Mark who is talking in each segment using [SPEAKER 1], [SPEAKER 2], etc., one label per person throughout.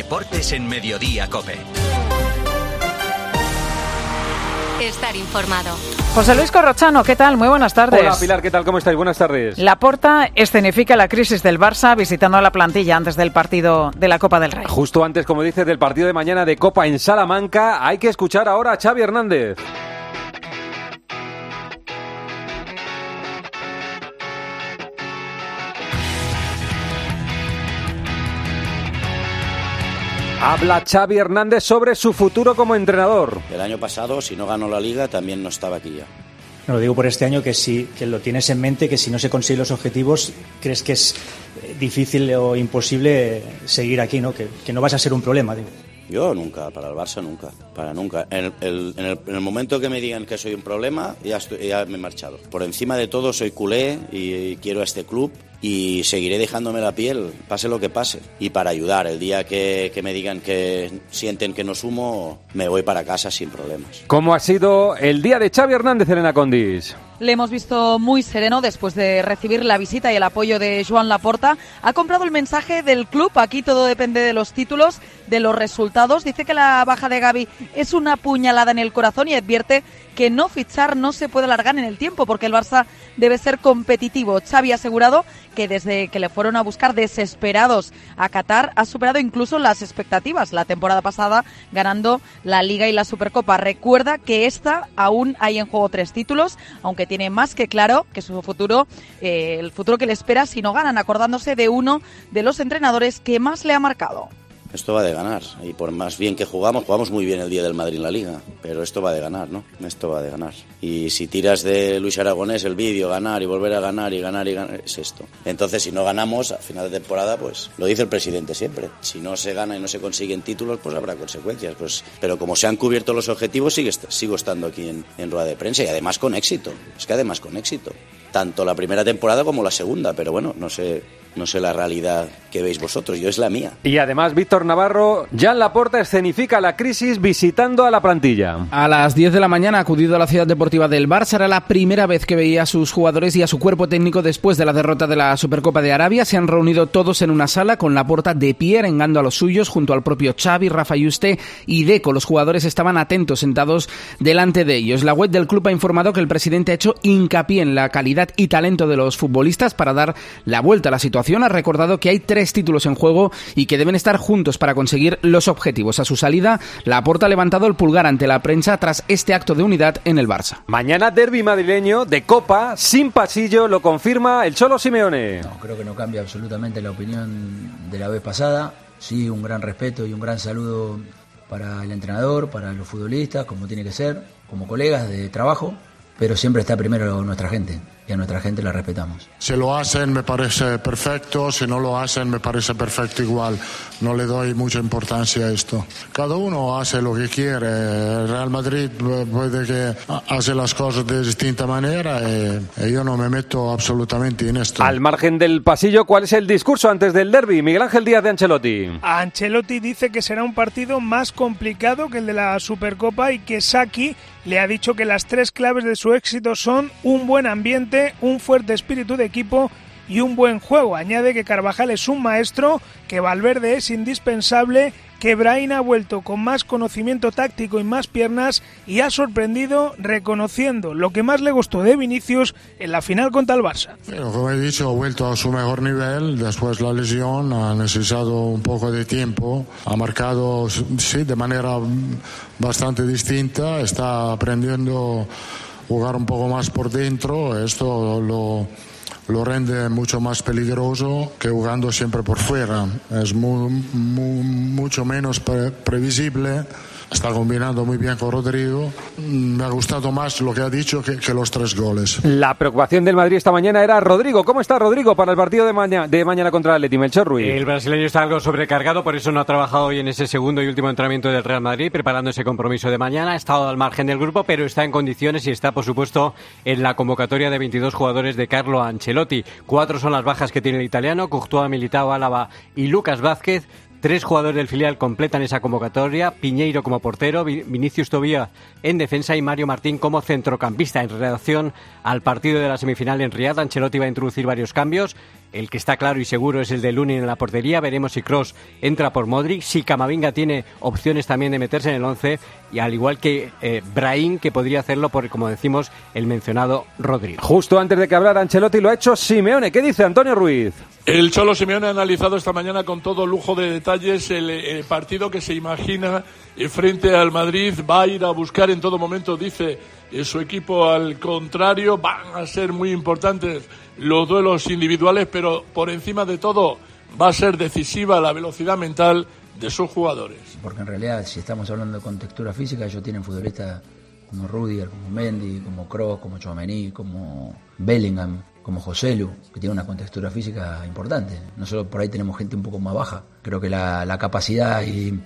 [SPEAKER 1] Deportes en Mediodía Cope.
[SPEAKER 2] Estar informado.
[SPEAKER 3] José Luis Corrochano, ¿qué tal? Muy buenas tardes.
[SPEAKER 4] Hola Pilar, ¿qué tal? ¿Cómo estáis? Buenas tardes.
[SPEAKER 3] La Porta escenifica la crisis del Barça visitando a la plantilla antes del partido de la Copa del Rey.
[SPEAKER 4] Justo antes, como dices, del partido de mañana de Copa en Salamanca, hay que escuchar ahora a Xavi Hernández. Habla Xavi Hernández sobre su futuro como entrenador.
[SPEAKER 5] El año pasado, si no ganó la liga, también no estaba aquí ya.
[SPEAKER 6] No, lo digo por este año que si que lo tienes en mente, que si no se consiguen los objetivos, crees que es eh, difícil o imposible seguir aquí, ¿no? Que, que no vas a ser un problema. Digo.
[SPEAKER 5] Yo nunca, para el Barça nunca, para nunca. En el, el, en, el, en el, momento que me digan que soy un problema, ya, estoy, ya me he marchado. Por encima de todo soy culé y, y quiero a este club y seguiré dejándome la piel, pase lo que pase. Y para ayudar, el día que, que, me digan que sienten que no sumo, me voy para casa sin problemas.
[SPEAKER 4] ¿Cómo ha sido el día de Xavi Hernández, Elena Condis?
[SPEAKER 7] Le hemos visto muy sereno después de recibir la visita y el apoyo de Joan Laporta. Ha comprado el mensaje del club. Aquí todo depende de los títulos, de los resultados. Dice que la baja de Gaby es una puñalada en el corazón y advierte que no fichar no se puede alargar en el tiempo porque el Barça debe ser competitivo. Xavi ha asegurado que desde que le fueron a buscar desesperados a Qatar ha superado incluso las expectativas la temporada pasada ganando la Liga y la Supercopa. Recuerda que esta aún hay en juego tres títulos, aunque tiene más que claro que su futuro, eh, el futuro que le espera si no ganan, acordándose de uno de los entrenadores que más le ha marcado.
[SPEAKER 5] Esto va de ganar. Y por más bien que jugamos, jugamos muy bien el día del Madrid en la Liga. Pero esto va de ganar, ¿no? Esto va de ganar. Y si tiras de Luis Aragonés el vídeo, ganar y volver a ganar y ganar y ganar, es esto. Entonces, si no ganamos a final de temporada, pues lo dice el presidente siempre. Si no se gana y no se consiguen títulos, pues habrá consecuencias. Pues, pero como se han cubierto los objetivos, sigue, sigo estando aquí en, en rueda de prensa y además con éxito. Es que además con éxito. Tanto la primera temporada como la segunda. Pero bueno, no sé no sé la realidad que veis vosotros, yo es la mía.
[SPEAKER 4] Y además, Víctor Navarro, Jan Laporta escenifica la crisis visitando a la plantilla.
[SPEAKER 8] A las 10 de la mañana ha acudido a la ciudad deportiva del Barça. Era la primera vez que veía a sus jugadores y a su cuerpo técnico después de la derrota de la Supercopa de Arabia. Se han reunido todos en una sala con Laporta de pie, engando a los suyos, junto al propio Xavi, Rafa Yuste y Deco. Los jugadores estaban atentos, sentados delante de ellos. La web del club ha informado que el presidente ha hecho hincapié en la calidad y talento de los futbolistas para dar la vuelta a la situación. Ha recordado que hay tres títulos en juego y que deben estar juntos para conseguir los objetivos. A su salida, Laporta ha levantado el pulgar ante la prensa tras este acto de unidad en el Barça.
[SPEAKER 4] Mañana derby madrileño de Copa, sin pasillo, lo confirma el Cholo Simeone.
[SPEAKER 9] No, creo que no cambia absolutamente la opinión de la vez pasada. Sí, un gran respeto y un gran saludo para el entrenador, para los futbolistas, como tiene que ser, como colegas de trabajo, pero siempre está primero nuestra gente y a nuestra gente la respetamos.
[SPEAKER 10] Si lo hacen me parece perfecto, si no lo hacen me parece perfecto igual. No le doy mucha importancia a esto. Cada uno hace lo que quiere. El Real Madrid puede que hace las cosas de distinta manera y, y yo no me meto absolutamente en esto.
[SPEAKER 4] Al margen del pasillo, ¿cuál es el discurso antes del derby? Miguel Ángel Díaz de Ancelotti.
[SPEAKER 11] Ancelotti dice que será un partido más complicado que el de la Supercopa y que Saki le ha dicho que las tres claves de su éxito son un buen ambiente, un fuerte espíritu de equipo y un buen juego. Añade que Carvajal es un maestro, que Valverde es indispensable, que Brain ha vuelto con más conocimiento táctico y más piernas y ha sorprendido reconociendo lo que más le gustó de Vinicius en la final contra el Barça.
[SPEAKER 10] Pero, como he dicho, ha vuelto a su mejor nivel después la lesión, ha necesitado un poco de tiempo, ha marcado sí, de manera bastante distinta, está aprendiendo jugar un poco más por dentro, esto lo lo rende mucho más peligroso que jugando siempre por fuera. Es muy, mucho menos pre previsible. Está combinando muy bien con Rodrigo. Me ha gustado más lo que ha dicho que, que, los tres goles.
[SPEAKER 4] La preocupación del Madrid esta mañana era Rodrigo. ¿Cómo está Rodrigo para el partido de, maña de mañana contra el Atleti Melchor Ruiz?
[SPEAKER 12] El brasileño está algo sobrecargado, por eso no ha trabajado hoy en ese segundo y último entrenamiento del Real Madrid, preparando ese compromiso de mañana. Ha estado al margen del grupo, pero está en condiciones y está, por supuesto, en la convocatoria de 22 jugadores de Carlo Ancelotti. Cuatro son las bajas que tiene el italiano, Courtois, Militao, Álava y Lucas Vázquez. Tres jugadores del filial completan esa convocatoria, Piñeiro como portero, Vinicius Tobía en defensa y Mario Martín como centrocampista. En relación al partido de la semifinal en Riyadh, Ancelotti va a introducir varios cambios. El que está claro y seguro es el de Lunin en la portería. Veremos si Cross entra por Modric, si Camavinga tiene opciones también de meterse en el 11 y al igual que eh, Brahim, que podría hacerlo por, como decimos, el mencionado Rodrigo.
[SPEAKER 4] Justo antes de que hablara Ancelotti lo ha hecho Simeone. ¿Qué dice Antonio Ruiz?
[SPEAKER 13] El Cholo Simeone ha analizado esta mañana con todo lujo de detalles el, partido que se imagina eh, frente al Madrid. Va a ir a buscar en todo momento, dice eh, su equipo, al contrario. Van a ser muy importantes los duelos individuales, pero por encima de todo va a ser decisiva la velocidad mental de sus jugadores.
[SPEAKER 9] Porque en realidad, si estamos hablando de contextura física, ellos tienen futbolistas como Rudiger, como Mendy, como Kroos, como Chouameni, como Bellingham, como Joselu, que tiene una contextura física importante. Nosotros por ahí tenemos gente un poco más baja. Creo que la, la capacidad y,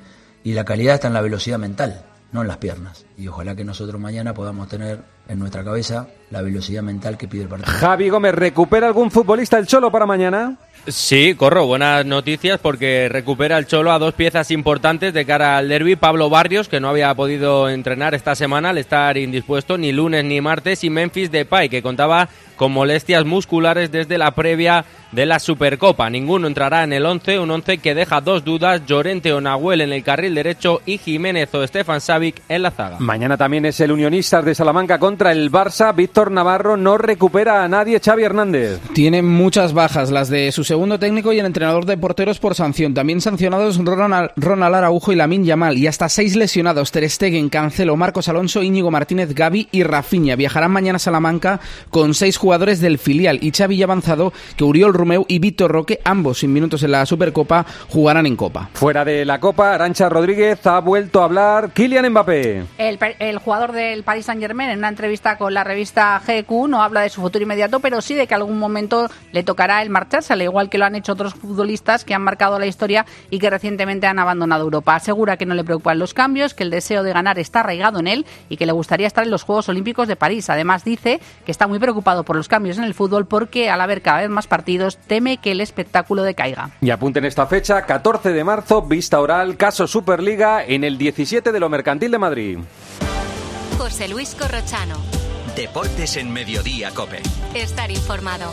[SPEAKER 9] y la calidad está en la velocidad mental, no en las piernas. Y ojalá que nosotros mañana podamos tener en nuestra cabeza la velocidad mental que pide el partido.
[SPEAKER 4] Javi Gómez, ¿recupera algún futbolista el Cholo para mañana?
[SPEAKER 14] Sí, corro, buenas noticias porque recupera el Cholo a dos piezas importantes de cara al derby. Pablo Barrios, que no había podido entrenar esta semana al estar indispuesto ni lunes ni martes, y Memphis Depay, que contaba con molestias musculares desde la previa de la Supercopa. Ninguno entrará en el 11, un 11 que deja dos dudas, Llorente o Nahuel en el carril derecho y Jiménez o Estefan Savic en la zaga.
[SPEAKER 4] Mañana también es el Unionistas de Salamanca contra el Barça. Víctor Navarro no recupera a nadie, Xavi Hernández.
[SPEAKER 8] Tiene muchas bajas, las de su segundo técnico y el entrenador de porteros por sanción. También sancionados Ronald, Ronald Araujo y Lamin Yamal. Y hasta seis lesionados, Ter Stegen, Cancelo, Marcos Alonso, Íñigo Martínez, Gaby y Rafinha. Viajarán mañana a Salamanca con seis jugadores del filial y Xavi ya avanzado que Uriol Romeu y Víctor Roque, ambos sin minutos en la Supercopa, jugarán en Copa.
[SPEAKER 4] Fuera de la Copa, Arancha Rodríguez ha vuelto a hablar Kylian Mbappé.
[SPEAKER 15] El, el jugador del Paris Saint-Germain en una entrevista con la revista GQ no habla de su futuro inmediato, pero sí de que algún momento le tocará el marcharse, al igual que lo han hecho otros futbolistas que han marcado la historia y que recientemente han abandonado Europa. Asegura que no le preocupan los cambios, que el deseo de ganar está arraigado en él y que le gustaría estar en los Juegos Olímpicos de París. Además dice que está muy preocupado por los cambios en el fútbol porque al haber cada vez más partidos teme que el espectáculo decaiga.
[SPEAKER 4] Y apunten esta fecha, 14 de marzo, vista oral, caso Superliga en el 17 de lo Mercantil de Madrid.
[SPEAKER 2] José Luis Corrochano.
[SPEAKER 1] Deportes en Mediodía, Cope.
[SPEAKER 2] Estar informado.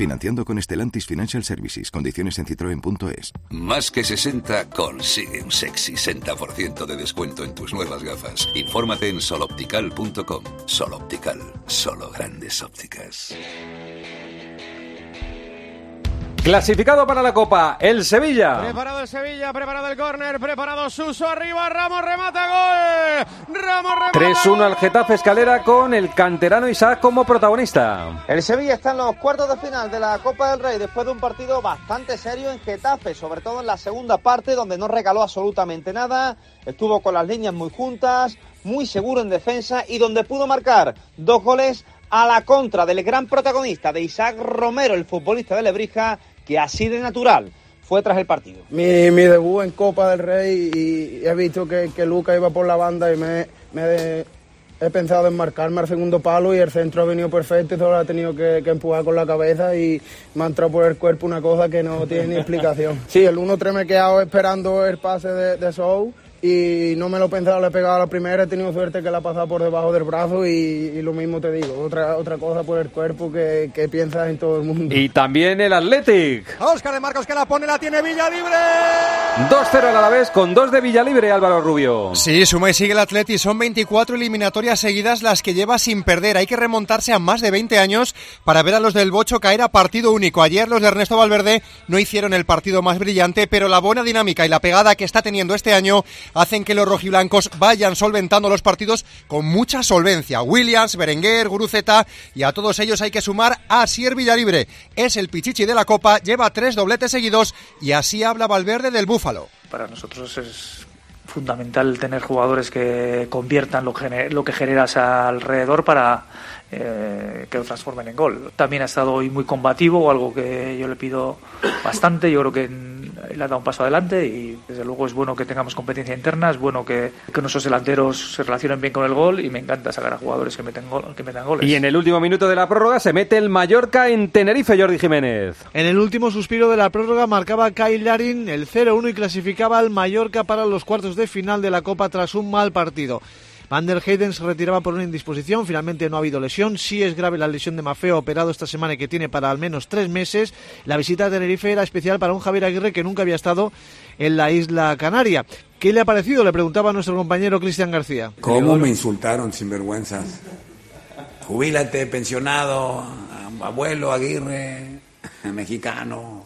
[SPEAKER 16] Financiando con Estelantis Financial Services. Condiciones en citroen.es.
[SPEAKER 17] Más que 60 consigue un sexy 60% de descuento en tus nuevas gafas. Infórmate en soloptical.com. Soloptical, solo grandes ópticas.
[SPEAKER 4] Clasificado para la Copa, el Sevilla.
[SPEAKER 18] Preparado el Sevilla, preparado el córner, preparado Suso, arriba, Ramos remata, gol. Ramos remata.
[SPEAKER 4] 3-1 al Getafe Escalera con el canterano Isaac como protagonista.
[SPEAKER 19] El Sevilla está en los cuartos de final de la Copa del Rey después de un partido bastante serio en Getafe, sobre todo en la segunda parte donde no regaló absolutamente nada, estuvo con las líneas muy juntas, muy seguro en defensa y donde pudo marcar dos goles a la contra del gran protagonista de Isaac Romero, el futbolista de Lebrija, que así de natural fue tras el partido.
[SPEAKER 20] Mi, debut en Copa del Rey y he visto que, que Luca iba por la banda y me, he pensado en marcarme al segundo palo y el centro ha venido perfecto y solo ha tenido que, que empujar con la cabeza y me ha entrado por el cuerpo una cosa que no tiene ni explicación. Sí, el 1-3 me he quedado esperando el pase de, de Sou y no me lo he pensado, le he pegado a la primera, he tenido suerte que la ha pasado por debajo del brazo y, y lo mismo te digo, otra, otra cosa por el cuerpo que, que piensas en todo el mundo.
[SPEAKER 4] Y también el Athletic.
[SPEAKER 18] Óscar de Marcos que la pone, la tiene Villa Libre.
[SPEAKER 4] 2-0 al Alavés con dos de Villalibre, Álvaro Rubio.
[SPEAKER 18] Sí, suma y sigue el Atleti. Son 24 eliminatorias seguidas las que lleva sin perder. Hay que remontarse a más de 20 años para ver a los del Bocho caer a partido único. Ayer los de Ernesto Valverde no hicieron el partido más brillante, pero la buena dinámica y la pegada que está teniendo este año hacen que los rojiblancos vayan solventando los partidos con mucha solvencia. Williams, Berenguer, Guruceta y a todos ellos hay que sumar a Sier Villalibre. Es el pichichi de la Copa, lleva tres dobletes seguidos y así habla Valverde del Búfalo.
[SPEAKER 21] Para nosotros es fundamental tener jugadores que conviertan lo, lo que generas alrededor para eh, que lo transformen en gol. También ha estado hoy muy combativo, algo que yo le pido bastante. Yo creo que le ha dado un paso adelante y desde luego es bueno que tengamos competencia interna, es bueno que, que nuestros delanteros se relacionen bien con el gol y me encanta sacar a jugadores que meten, gol, que metan goles.
[SPEAKER 4] Y en el último minuto de la prórroga se mete el Mallorca en Tenerife, Jordi Jiménez.
[SPEAKER 22] En el último suspiro de la prórroga marcaba Kyle Larin el 0-1 y clasificaba al Mallorca para los cuartos de final de la Copa tras un mal partido. Van der Heyden se retiraba por una indisposición, finalmente no ha habido lesión, sí es grave la lesión de Mafeo operado esta semana y que tiene para al menos tres meses. La visita a Tenerife era especial para un Javier Aguirre que nunca había estado en la isla Canaria. ¿Qué le ha parecido? Le preguntaba a nuestro compañero Cristian García.
[SPEAKER 23] ¿Cómo me insultaron sinvergüenzas? Jubílate, pensionado, abuelo Aguirre, mexicano.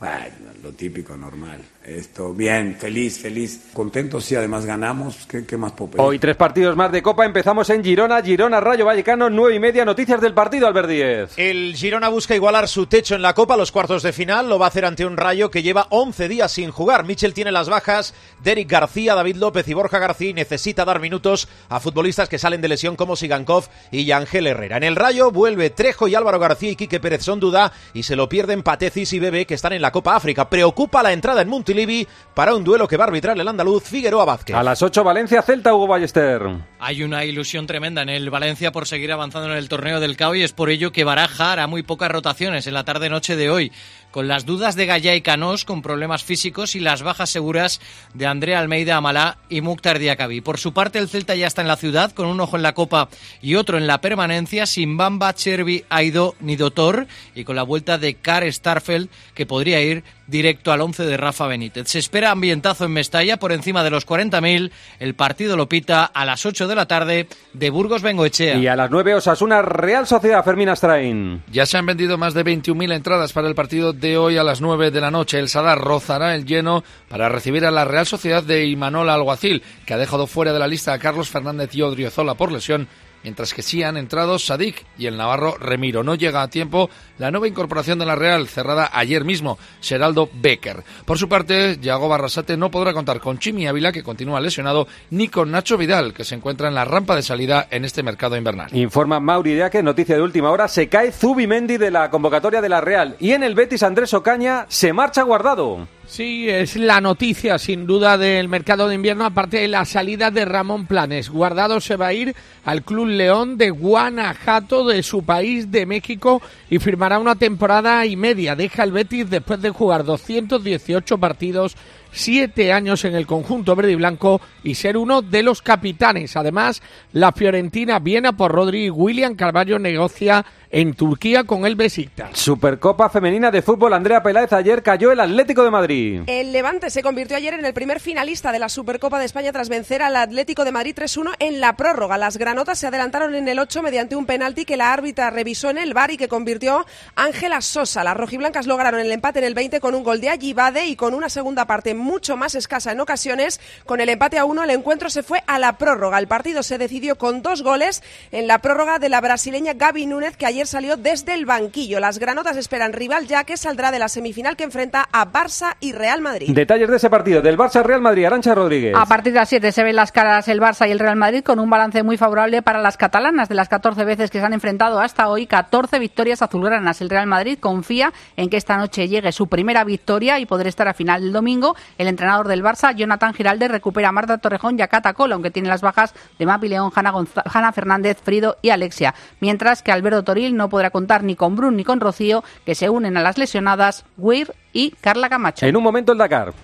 [SPEAKER 23] Bueno, lo típico, normal. Esto, bien, feliz, feliz. Contento si además ganamos. ¿Qué, qué más puedo pedir?
[SPEAKER 4] Hoy tres partidos más de Copa. Empezamos en Girona, Girona, Rayo Vallecano, nueve y media. Noticias del partido, Albert Díez.
[SPEAKER 24] El Girona busca igualar su techo en la Copa, los cuartos de final. Lo va a hacer ante un Rayo que lleva 11 días sin jugar. Michel tiene las bajas. Derek García, David López y Borja García y necesita dar minutos a futbolistas que salen de lesión como Sigankov y Ángel Herrera. En el Rayo vuelve Trejo y Álvaro García y Quique Pérez son duda y se lo pierden Patecis y Bebe que están en la Copa África. Preocupa la entrada en Montilivi para un duelo que va a arbitrar el andaluz Figueroa Vázquez.
[SPEAKER 4] A las 8 Valencia, Celta, Hugo Ballester.
[SPEAKER 25] Hay una ilusión tremenda en el Valencia por seguir avanzando en el torneo del CAO y es por ello que Baraja hará muy pocas rotaciones en la tarde-noche de hoy con las dudas de Gallá y Canós con problemas físicos y las bajas seguras de Andrea Almeida Amalá y Mukhtar Diakabi. Por su parte, el Celta ya está en la ciudad con un ojo en la Copa y otro en la permanencia sin Bamba, Chervi, Aido ni Dotor y con la vuelta de Kar Starfeld que podría ir directo al 11 de Rafa Benítez. Se espera ambientazo en Mestalla por encima de los 40.000. El partido lo pita a las 8 de la tarde de Burgos Bengoechea.
[SPEAKER 4] Y a las 9 Osasuna Real Sociedad Fermín Astrain.
[SPEAKER 26] Ya se han vendido más de 21.000 entradas para el partido de hoy a las 9 de la noche. El Sadar rozará el lleno para recibir a la Real Sociedad de Imanol Alguacil, que ha dejado fuera de la lista a Carlos Fernández y Odriozola por lesión mientras que sí han entrado Sadik y el navarro Remiro. No llega a tiempo la nueva incorporación de la Real, cerrada ayer mismo, Geraldo Becker. Por su parte, Yago Barrasate no podrá contar con Chimi Ávila, que continúa lesionado, ni con Nacho Vidal, que se encuentra en la rampa de salida en este mercado invernal.
[SPEAKER 4] Informa Mauri que noticia de última hora, se cae Zubimendi de la convocatoria de la Real y en el Betis Andrés Ocaña se marcha guardado.
[SPEAKER 27] Sí, es la noticia sin duda del mercado de invierno, aparte de la salida de Ramón Planes. Guardado se va a ir al Club León de Guanajuato, de su país, de México, y firmará una temporada y media. Deja el Betis después de jugar 218 partidos siete años en el conjunto verde y blanco y ser uno de los capitanes. Además, la Fiorentina viene por Rodri y William Carvalho negocia en Turquía con el Besiktas.
[SPEAKER 4] Supercopa femenina de fútbol Andrea Peláez ayer cayó el Atlético de Madrid.
[SPEAKER 28] El Levante se convirtió ayer en el primer finalista de la Supercopa de España tras vencer al Atlético de Madrid 3-1 en la prórroga. Las granotas se adelantaron en el 8 mediante un penalti que la árbitra revisó en el bar y que convirtió Ángela Sosa. Las rojiblancas lograron el empate en el 20 con un gol de Allibade y con una segunda parte mucho más escasa en ocasiones. Con el empate a uno el encuentro se fue a la prórroga. El partido se decidió con dos goles en la prórroga de la brasileña Gaby Núñez que ayer salió desde el banquillo. Las granotas esperan rival ya que saldrá de la semifinal que enfrenta a Barça y Real Madrid.
[SPEAKER 4] Detalles de ese partido del Barça-Real Madrid. Arancha Rodríguez.
[SPEAKER 15] A partir de las 7 se ven las caras el Barça y el Real Madrid con un balance muy favorable para las catalanas. De las 14 veces que se han enfrentado hasta hoy, 14 victorias azulgranas. El Real Madrid confía en que esta noche llegue su primera victoria y poder estar a final del domingo. El entrenador del Barça, Jonathan Giralde, recupera a Marta Torrejón y a Cata Cola, aunque tiene las bajas de Mapi León, Hanna, Fernández, Frido y Alexia. Mientras que Alberto Toril no podrá contar ni con Brun ni con Rocío, que se unen a las lesionadas Weir y Carla Camacho.
[SPEAKER 4] En un momento el Dakar.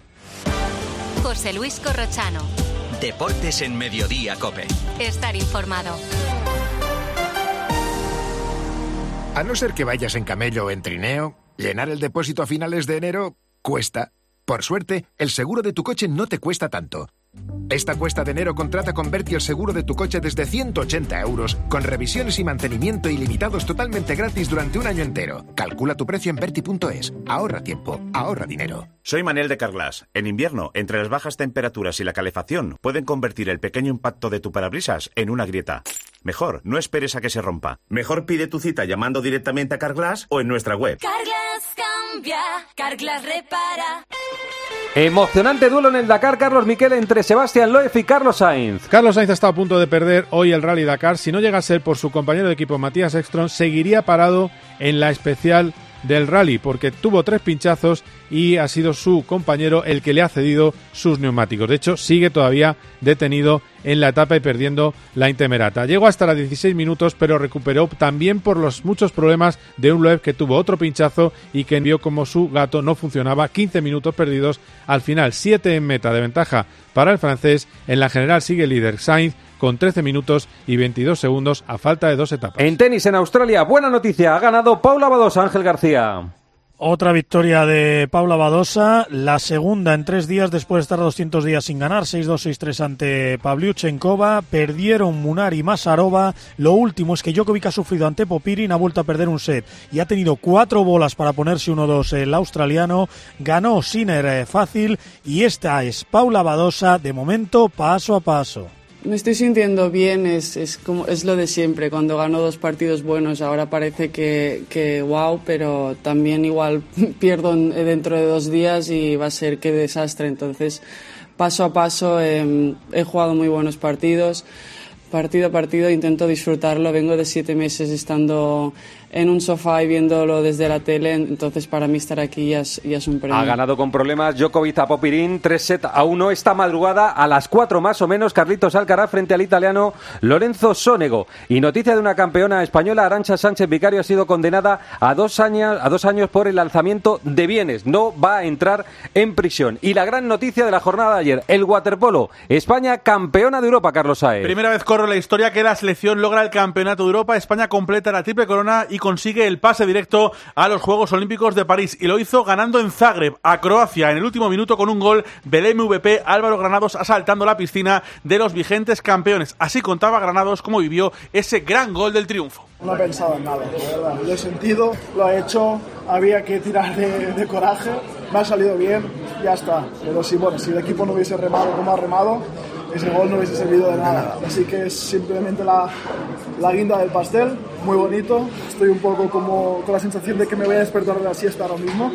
[SPEAKER 2] José Luis Corrochano.
[SPEAKER 1] Deportes en Mediodía, Cope.
[SPEAKER 2] Estar informado.
[SPEAKER 18] A no ser que vayas en camello o en trineo, llenar el depósito a finales de enero cuesta. Por suerte, el seguro de tu coche no te cuesta tanto. Esta cuesta de enero contrata con Berti el seguro de tu coche desde 180 euros, con revisiones y mantenimiento ilimitados totalmente gratis durante un año entero. Calcula tu precio en Berti.es. Ahorra tiempo, ahorra dinero.
[SPEAKER 29] Soy Manel de Carglass. En invierno, entre las bajas temperaturas y la calefacción, pueden convertir el pequeño impacto de tu parabrisas en una grieta. Mejor, no esperes a que se rompa. Mejor pide tu cita llamando directamente a Carglass o en nuestra web.
[SPEAKER 30] Carglass cambia, Carglass repara.
[SPEAKER 4] Emocionante duelo en el Dakar, Carlos Miquel, entre Sebastián Loeb y Carlos Sainz.
[SPEAKER 31] Carlos Sainz está a punto de perder hoy el Rally Dakar. Si no llega a ser por su compañero de equipo Matías Ekstrom, seguiría parado en la especial del rally porque tuvo tres pinchazos y ha sido su compañero el que le ha cedido sus neumáticos. De hecho, sigue todavía detenido en la etapa y perdiendo la intemerata. Llegó hasta los 16 minutos, pero recuperó también por los muchos problemas de un Loeb que tuvo otro pinchazo y que envió como su gato no funcionaba. 15 minutos perdidos. Al final, 7 en meta de ventaja para el francés. En la general sigue líder Sainz con 13 minutos y 22 segundos a falta de dos etapas.
[SPEAKER 4] En tenis en Australia, buena noticia, ha ganado Paula Badosa, Ángel García.
[SPEAKER 24] Otra victoria de Paula Badosa, la segunda en tres días después de estar 200 días sin ganar, 6-2, 6-3 ante Pavliuchenkova, perdieron Munar y Masarova, lo último es que Djokovic ha sufrido ante Popirin, ha vuelto a perder un set y ha tenido cuatro bolas para ponerse 1-2 el australiano, ganó Sinner eh, fácil y esta es Paula Badosa de momento paso a paso.
[SPEAKER 32] Me estoy sintiendo bien, es, es, como, es lo de siempre. Cuando gano dos partidos buenos, ahora parece que, que wow, pero también igual pierdo dentro de dos días y va a ser qué desastre. Entonces, paso a paso, eh, he jugado muy buenos partidos. Partido a partido intento disfrutarlo. Vengo de siete meses estando en un sofá y viéndolo desde la tele, entonces para mí estar aquí ya es, ya es un premio.
[SPEAKER 4] Ha ganado con problemas Djokovic a Popirín, 3 set a 1 esta madrugada a las 4 más o menos Carlitos Alcaraz frente al italiano Lorenzo Sonego. Y noticia de una campeona española, Arancha Sánchez Vicario ha sido condenada a dos años, a dos años por el alzamiento de bienes. No va a entrar en prisión. Y la gran noticia de la jornada de ayer, el waterpolo. España campeona de Europa, Carlos Saez.
[SPEAKER 33] Primera vez corre la historia que la selección logra el campeonato de Europa. España completa la triple corona y consigue el pase directo a los Juegos Olímpicos de París y lo hizo ganando en Zagreb a Croacia en el último minuto con un gol del MVP Álvaro Granados asaltando la piscina de los vigentes campeones. Así contaba Granados cómo vivió ese gran gol del triunfo.
[SPEAKER 34] No he pensado en nada, Lo he sentido, lo he hecho, había que tirar de, de coraje, me ha salido bien, ya está. Pero sí, bueno, si el equipo no hubiese remado como ha remado, ese gol no hubiese servido de nada. Así que es simplemente la, la guinda del pastel, muy bonito. Estoy un poco como con la sensación de que me voy a despertar de la siesta ahora mismo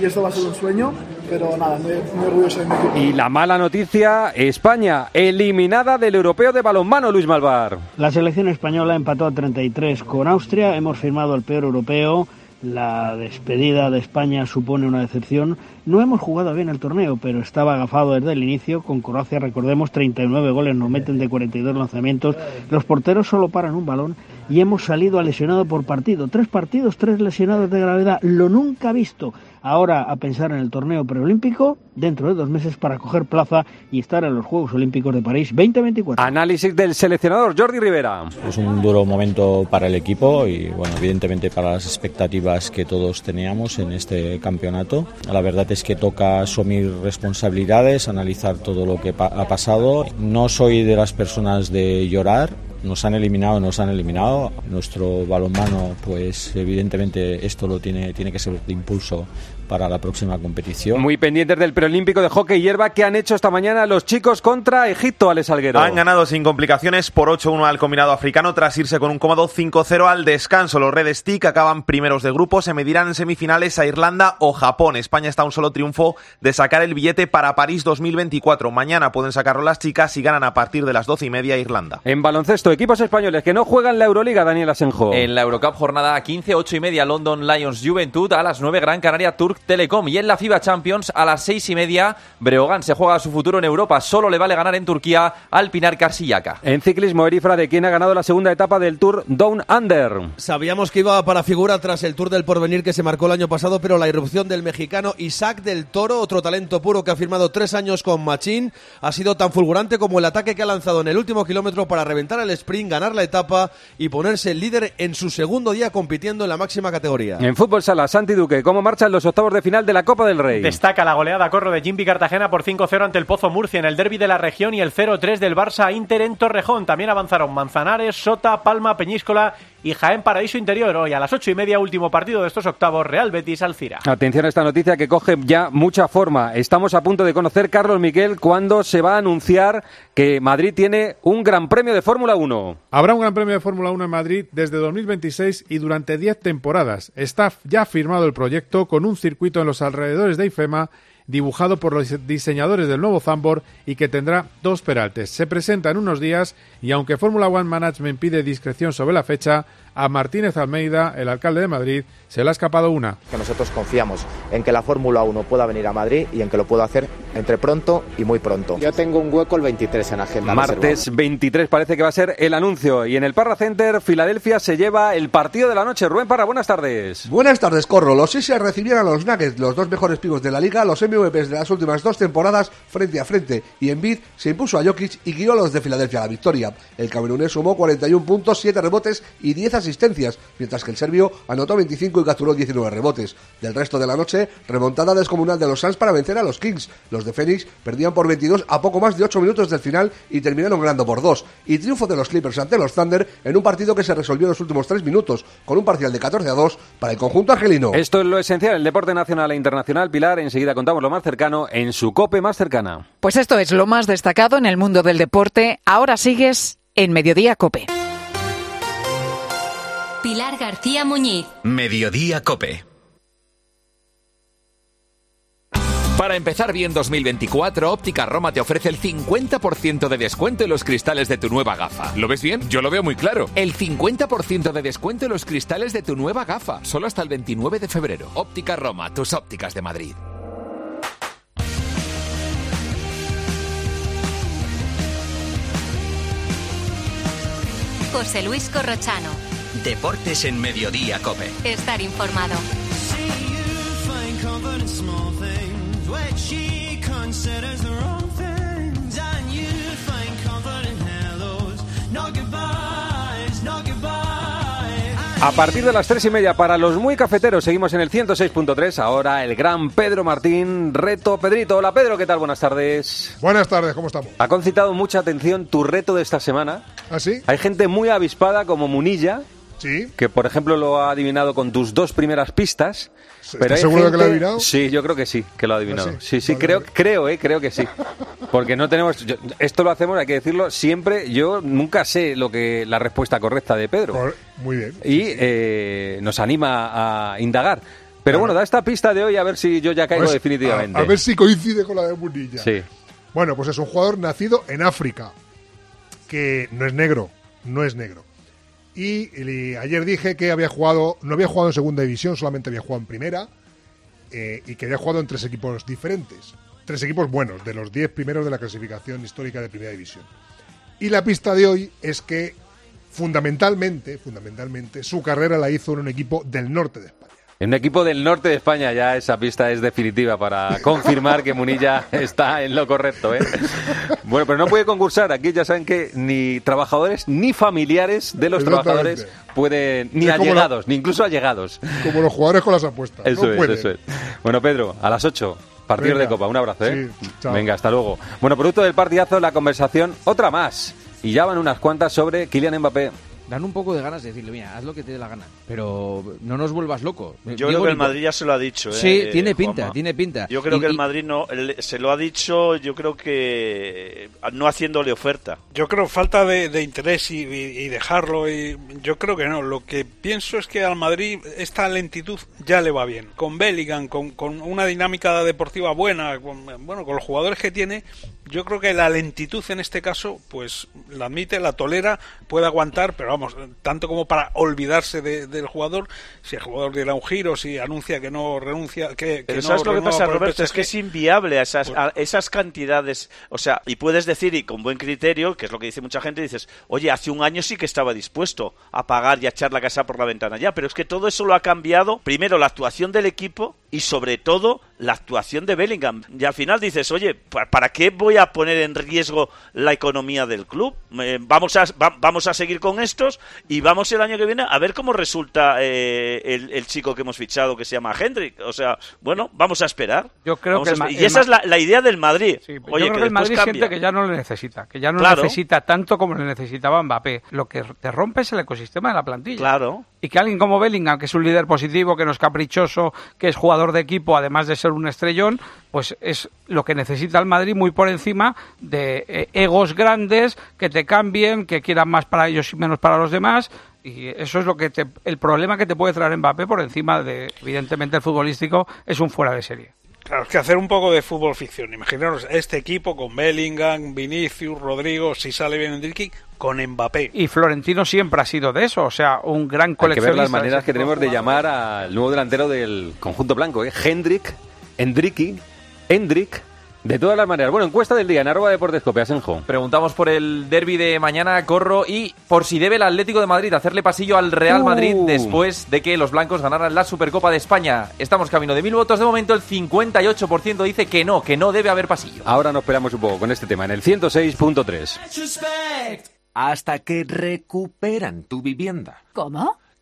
[SPEAKER 34] y esto va a ser un sueño, pero nada, muy, muy orgulloso de mi equipo.
[SPEAKER 4] Y la mala noticia, España eliminada del europeo de balonmano, Luis Malvar.
[SPEAKER 35] La selección española empató a 33 con Austria, hemos firmado el peor europeo. La despedida de España supone una decepción. No hemos jugado bien el torneo, pero estaba agafado desde el inicio. Con Croacia, recordemos, 39 goles nos meten de 42 lanzamientos. Los porteros solo paran un balón y hemos salido a lesionado por partido. Tres partidos, tres lesionados de gravedad. Lo nunca visto. Ahora a pensar en el torneo preolímpico dentro de dos meses para coger plaza y estar en los Juegos Olímpicos de París 2024.
[SPEAKER 4] Análisis del seleccionador Jordi Rivera.
[SPEAKER 18] Es un duro momento para el equipo y, bueno, evidentemente para las expectativas que todos teníamos en este campeonato. La verdad es que toca asumir responsabilidades, analizar todo lo que pa ha pasado. No soy de las personas de llorar, nos han eliminado, nos han eliminado. Nuestro balonmano, pues evidentemente esto lo tiene, tiene que ser de impulso para la próxima competición.
[SPEAKER 4] Muy pendientes del preolímpico de hockey hierba que han hecho esta mañana los chicos contra Egipto, Alex Alguero.
[SPEAKER 36] Han ganado sin complicaciones por 8-1 al combinado africano tras irse con un cómodo 5-0 al descanso. Los Red Stick acaban primeros de grupo, se medirán en semifinales a Irlanda o Japón. España está a un solo triunfo de sacar el billete para París 2024. Mañana pueden sacarlo las chicas y ganan a partir de las 12 y media Irlanda.
[SPEAKER 4] En baloncesto, equipos españoles que no juegan la Euroliga, Daniel Asenjo.
[SPEAKER 25] En la Eurocup jornada 15, 8 y media London Lions Juventud, a las 9 Gran Canaria Turk Telecom y en la FIBA Champions a las seis y media Breogán se juega su futuro en Europa. Solo le vale ganar en Turquía al Pinar Karsiyaka.
[SPEAKER 4] En ciclismo, Erifra de quien ha ganado la segunda etapa del Tour Down Under.
[SPEAKER 22] Sabíamos que iba para figura tras el Tour del Porvenir que se marcó el año pasado, pero la irrupción del mexicano Isaac del Toro, otro talento puro que ha firmado tres años con Machín, ha sido tan fulgurante como el ataque que ha lanzado en el último kilómetro para reventar el sprint, ganar la etapa y ponerse líder en su segundo día compitiendo en la máxima categoría.
[SPEAKER 4] En fútbol sala, Santi Duque, ¿cómo marchan los octavos de final de la Copa del Rey?
[SPEAKER 37] Destaca la goleada corro de Jimmy Cartagena por 5-0 ante el Pozo Murcia en el derby de la región y el 0-3 del Barça Inter en Torrejón. También avanzaron Manzanares, Sota, Palma, Peñíscola y Jaén Paraíso Interior. Hoy a las ocho y media, último partido de estos octavos, Real Betis Alcira.
[SPEAKER 4] Atención a esta noticia que coge ya mucha forma. Estamos a punto de conocer, Carlos Miguel, cuándo se va a anunciar que Madrid tiene un gran premio de Fórmula 1.
[SPEAKER 31] Habrá un gran premio de Fórmula 1 en Madrid desde 2026 y durante 10 temporadas. Está ya firmado el proyecto con un circuito en los alrededores de IFEMA dibujado por los diseñadores del nuevo Zambor y que tendrá dos peraltes. Se presenta en unos días y aunque Fórmula One Management pide discreción sobre la fecha, a Martínez Almeida, el alcalde de Madrid, se le ha escapado una.
[SPEAKER 38] Que nosotros confiamos en que la Fórmula 1 pueda venir a Madrid y en que lo pueda hacer entre pronto y muy pronto. Yo tengo un hueco el 23 en agenda.
[SPEAKER 4] Martes 23 parece que va a ser el anuncio. Y en el Parra Center, Filadelfia se lleva el partido de la noche. Rubén Parra, buenas tardes.
[SPEAKER 39] Buenas tardes, Corro. Los Sixers recibían a los Nuggets, los dos mejores picos de la liga, los MVPs de las últimas dos temporadas, frente a frente. Y Embiid se impuso a Jokic y guió a los de Filadelfia a la victoria. El camerunés sumó 41 puntos, 7 rebotes y 10 asistencias, mientras que el serbio anotó 25 y capturó 19 rebotes. Del resto de la noche, remontada descomunal de los Suns para vencer a los Kings. Los de Phoenix perdían por 22 a poco más de 8 minutos del final y terminaron ganando por 2. Y triunfo de los Clippers ante los Thunder en un partido que se resolvió en los últimos 3 minutos, con un parcial de 14 a 2 para el conjunto argelino.
[SPEAKER 4] Esto es lo esencial, el deporte nacional e internacional. Pilar, enseguida contamos lo más cercano en su cope más cercana.
[SPEAKER 40] Pues esto es lo más destacado en el mundo del deporte. Ahora sigues en Mediodía Cope.
[SPEAKER 41] Pilar García Muñiz.
[SPEAKER 1] Mediodía Cope.
[SPEAKER 42] Para empezar bien 2024, Óptica Roma te ofrece el 50% de descuento en los cristales de tu nueva gafa. ¿Lo ves bien? Yo lo veo muy claro. El 50% de descuento en los cristales de tu nueva gafa. Solo hasta el 29 de febrero. Óptica Roma, tus ópticas de Madrid.
[SPEAKER 41] José Luis Corrochano.
[SPEAKER 1] Deportes en Mediodía Cope.
[SPEAKER 41] Estar informado.
[SPEAKER 4] A partir de las tres y media, para los muy cafeteros, seguimos en el 106.3. Ahora el gran Pedro Martín, reto Pedrito. Hola Pedro, ¿qué tal? Buenas tardes.
[SPEAKER 43] Buenas tardes, ¿cómo estamos?
[SPEAKER 4] Ha concitado mucha atención tu reto de esta semana.
[SPEAKER 43] ¿Ah, sí?
[SPEAKER 4] Hay gente muy avispada como Munilla.
[SPEAKER 43] Sí.
[SPEAKER 4] Que por ejemplo lo ha adivinado con tus dos primeras pistas.
[SPEAKER 43] ¿Estás
[SPEAKER 4] hay
[SPEAKER 43] seguro que lo ha adivinado?
[SPEAKER 4] Sí, yo creo que sí, que lo ha adivinado.
[SPEAKER 43] ¿Ah,
[SPEAKER 4] sí, sí, creo, creo, eh, creo que sí. Porque no tenemos. yo- esto lo hacemos, hay que decirlo, siempre. Yo nunca sé lo que la respuesta correcta de Pedro.
[SPEAKER 43] Muy bien.
[SPEAKER 4] y eh, nos anima a indagar. Pero bueno, da esta pista de hoy a ver si yo ya caigo
[SPEAKER 43] Pues,
[SPEAKER 4] definitivamente.
[SPEAKER 43] A, a ver si coincide con la de Munilla.
[SPEAKER 4] Sí.
[SPEAKER 43] Bueno, pues es un jugador nacido en África, que no es negro, no es negro. Y, ayer dije que había jugado, no había jugado en segunda división, solamente había jugado en primera, eh, y que había jugado en tres equipos diferentes. Tres equipos buenos, de los diez primeros de la clasificación histórica de primera división. Y la pista de hoy es que fundamentalmente, fundamentalmente, su carrera la hizo en un equipo del norte de España.
[SPEAKER 4] En un equipo del norte de España ya esa pista es definitiva para confirmar que Munilla está en lo correcto. ¿eh? Bueno, pero no puede concursar. Aquí ya saben que ni trabajadores ni familiares de los trabajadores pueden, ni allegados, ni incluso allegados.
[SPEAKER 43] Como los jugadores con las apuestas.
[SPEAKER 4] Eso
[SPEAKER 43] no
[SPEAKER 4] es,
[SPEAKER 43] pueden.
[SPEAKER 4] eso es. Bueno, Pedro, a las 8, partidos de Copa. Un abrazo, ¿eh?
[SPEAKER 43] Sí, chao.
[SPEAKER 4] Venga, hasta luego. Bueno, producto del partidazo, la conversación, otra más. Y ya van unas cuantas sobre Kylian Mbappé.
[SPEAKER 44] Dan un poco de ganas de decirle, mira, haz lo que te dé la gana, pero no nos vuelvas loco.
[SPEAKER 45] Yo creo que el Madrid ya se lo ha dicho.
[SPEAKER 44] Sí,
[SPEAKER 45] ¿eh?
[SPEAKER 44] tiene
[SPEAKER 45] Eh,
[SPEAKER 44] pinta,
[SPEAKER 45] Juanma.
[SPEAKER 44] tiene pinta.
[SPEAKER 45] Yo creo
[SPEAKER 44] Y-
[SPEAKER 45] que el Madrid no el- se lo ha dicho, yo creo que no haciéndole oferta.
[SPEAKER 33] Yo creo falta de, de interés y, y- y dejarlo. Y yo creo que no. Lo que pienso es que al Madrid esta lentitud ya le va bien. Con Bellingham, con, con una dinámica deportiva buena, con, bueno, con los jugadores que tiene, yo creo que la lentitud en este caso, pues la admite, la tolera, puede aguantar, pero vamos, tanto como para olvidarse de- del jugador, si el jugador diera un giro, si anuncia que no renuncia, que, que
[SPEAKER 45] Pero
[SPEAKER 33] no
[SPEAKER 45] ¿sabes lo que pasa, Roberto? Es que es inviable a esas, a esas cantidades. O sea, y puedes decir, y con buen criterio, que es lo que dice mucha gente, dices, oye, hace un año sí que estaba dispuesto a pagar y a echar la casa por la ventana ya, pero es que todo eso lo ha cambiado, primero, la actuación del equipo y sobre todo la actuación de Bellingham. Y al final dices, oye, ¿pa- ¿para qué voy a poner en riesgo la economía del club? Eh, vamos, a, va- vamos a seguir con estos y vamos el año que viene a ver cómo resulta eh, el, el chico que hemos fichado que se llama Hendrik. O sea, bueno, vamos a esperar.
[SPEAKER 24] Yo creo
[SPEAKER 45] Vamos
[SPEAKER 24] que el
[SPEAKER 45] y esa es la, la idea del Madrid. Oye,
[SPEAKER 24] Yo creo que, el Madrid
[SPEAKER 45] cambia.
[SPEAKER 24] siente que ya no le necesita, que ya no
[SPEAKER 45] Claro.
[SPEAKER 24] necesita tanto como le necesitaba Mbappé. Lo que te rompe es el ecosistema de la plantilla.
[SPEAKER 45] Claro.
[SPEAKER 24] Y que alguien como Bellingham, que es un líder positivo, que no es caprichoso, que es jugador de equipo, además de ser un estrellón, pues es lo que necesita el Madrid muy por encima de eh, egos grandes que te cambien, que quieran más para ellos y menos para los demás. Y eso es lo que te- el problema que te puede traer Mbappé por encima de, evidentemente, el futbolístico es un fuera de serie.
[SPEAKER 33] Claro, es que hacer un poco de fútbol ficción. Imaginaros este equipo con Bellingham, Vinicius, Rodrigo, si sale bien Enrique, con Mbappé.
[SPEAKER 24] Y Florentino siempre ha sido de eso, o sea, un gran
[SPEAKER 4] Hay que
[SPEAKER 24] coleccionista.
[SPEAKER 4] ver las maneras que tenemos de llamar al nuevo delantero del conjunto blanco, ¿eh? Hendrik, Hendriki, Hendrik, de todas las maneras. Bueno, encuesta del día en arroba deportes Cope, Asenjo.
[SPEAKER 46] Preguntamos por el derby de mañana, Corro, y por si debe el Atlético de Madrid hacerle pasillo al Real
[SPEAKER 4] Uh.
[SPEAKER 46] Madrid después de que los blancos ganaran la Supercopa de España. Estamos camino de mil votos. De momento, el 58% dice que no, que no debe haber pasillo.
[SPEAKER 4] Ahora nos esperamos un poco con este tema en el 106.3.
[SPEAKER 47] Hasta que recuperan tu vivienda.
[SPEAKER 41] ¿Cómo?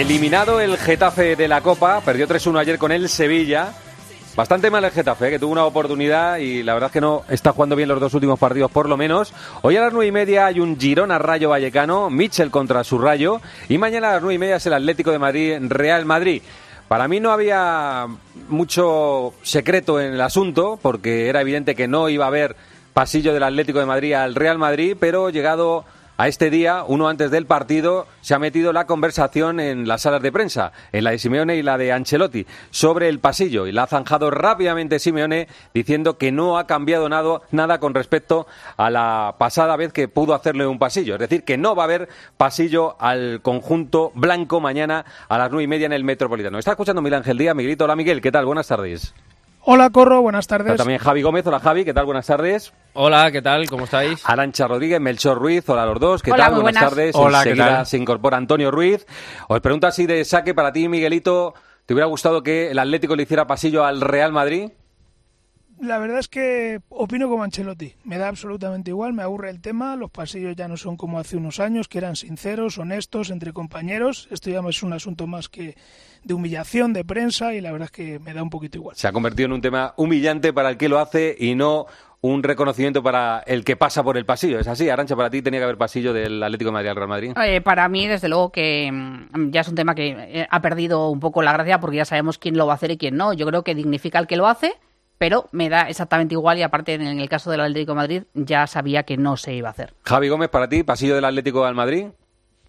[SPEAKER 4] Eliminado el Getafe de la Copa, perdió 3-1 ayer con el Sevilla. Bastante mal el Getafe, ¿eh? que tuvo una oportunidad y la verdad es que no está jugando bien los dos últimos partidos, por lo menos. Hoy a las nueve y media hay un Girona Rayo Vallecano, Mitchell contra su Rayo, y mañana a las nueve y media es el Atlético de Madrid Real Madrid. Para mí no había mucho secreto en el asunto, porque era evidente que no iba a haber pasillo del Atlético de Madrid al Real Madrid, pero llegado a este día, uno antes del partido, se ha metido la conversación en las salas de prensa, en la de Simeone y la de Ancelotti, sobre el pasillo. Y la ha zanjado rápidamente Simeone diciendo que no ha cambiado nada, nada con respecto a la pasada vez que pudo hacerle un pasillo. Es decir, que no va a haber pasillo al conjunto blanco mañana a las nueve y media en el Metropolitano. Está escuchando Miguel Ángel Díaz. Miguelito, hola Miguel, ¿qué tal? Buenas tardes.
[SPEAKER 11] Hola Corro, buenas tardes.
[SPEAKER 4] Está también Javi Gómez, hola Javi, ¿qué tal? Buenas tardes.
[SPEAKER 14] Hola, ¿qué tal? ¿Cómo estáis?
[SPEAKER 4] Arancha Rodríguez, Melchor Ruiz, hola a los dos, ¿qué
[SPEAKER 14] Hola,
[SPEAKER 4] tal?
[SPEAKER 14] muy
[SPEAKER 4] Buenas,
[SPEAKER 14] buenas.
[SPEAKER 4] tardes.
[SPEAKER 14] Hola, ¿qué
[SPEAKER 4] Enseguida
[SPEAKER 14] tal?
[SPEAKER 4] se incorpora Antonio Ruiz. Os pregunto así de saque para ti, Miguelito, ¿te hubiera gustado que el Atlético le hiciera pasillo al Real Madrid?
[SPEAKER 11] La verdad es que opino como Ancelotti. Me da absolutamente igual, me aburre el tema. Los pasillos ya no son como hace unos años, que eran sinceros, honestos, entre compañeros. Esto ya es un asunto más que de humillación, de prensa, y la verdad es que me da un poquito igual.
[SPEAKER 4] Se ha convertido en un tema humillante para el que lo hace y no un reconocimiento para el que pasa por el pasillo. ¿Es así? Arancha, para ti tenía que haber pasillo del Atlético de Madrid al Real Madrid.
[SPEAKER 48] Eh, para mí, desde luego que mm, ya es un tema que eh, ha perdido un poco la gracia porque ya sabemos quién lo va a hacer y quién no. Yo creo que dignifica al que lo hace, pero me da exactamente igual y aparte en el caso del Atlético de Madrid ya sabía que no se iba a hacer.
[SPEAKER 4] Javi Gómez, para ti, pasillo del Atlético al Madrid.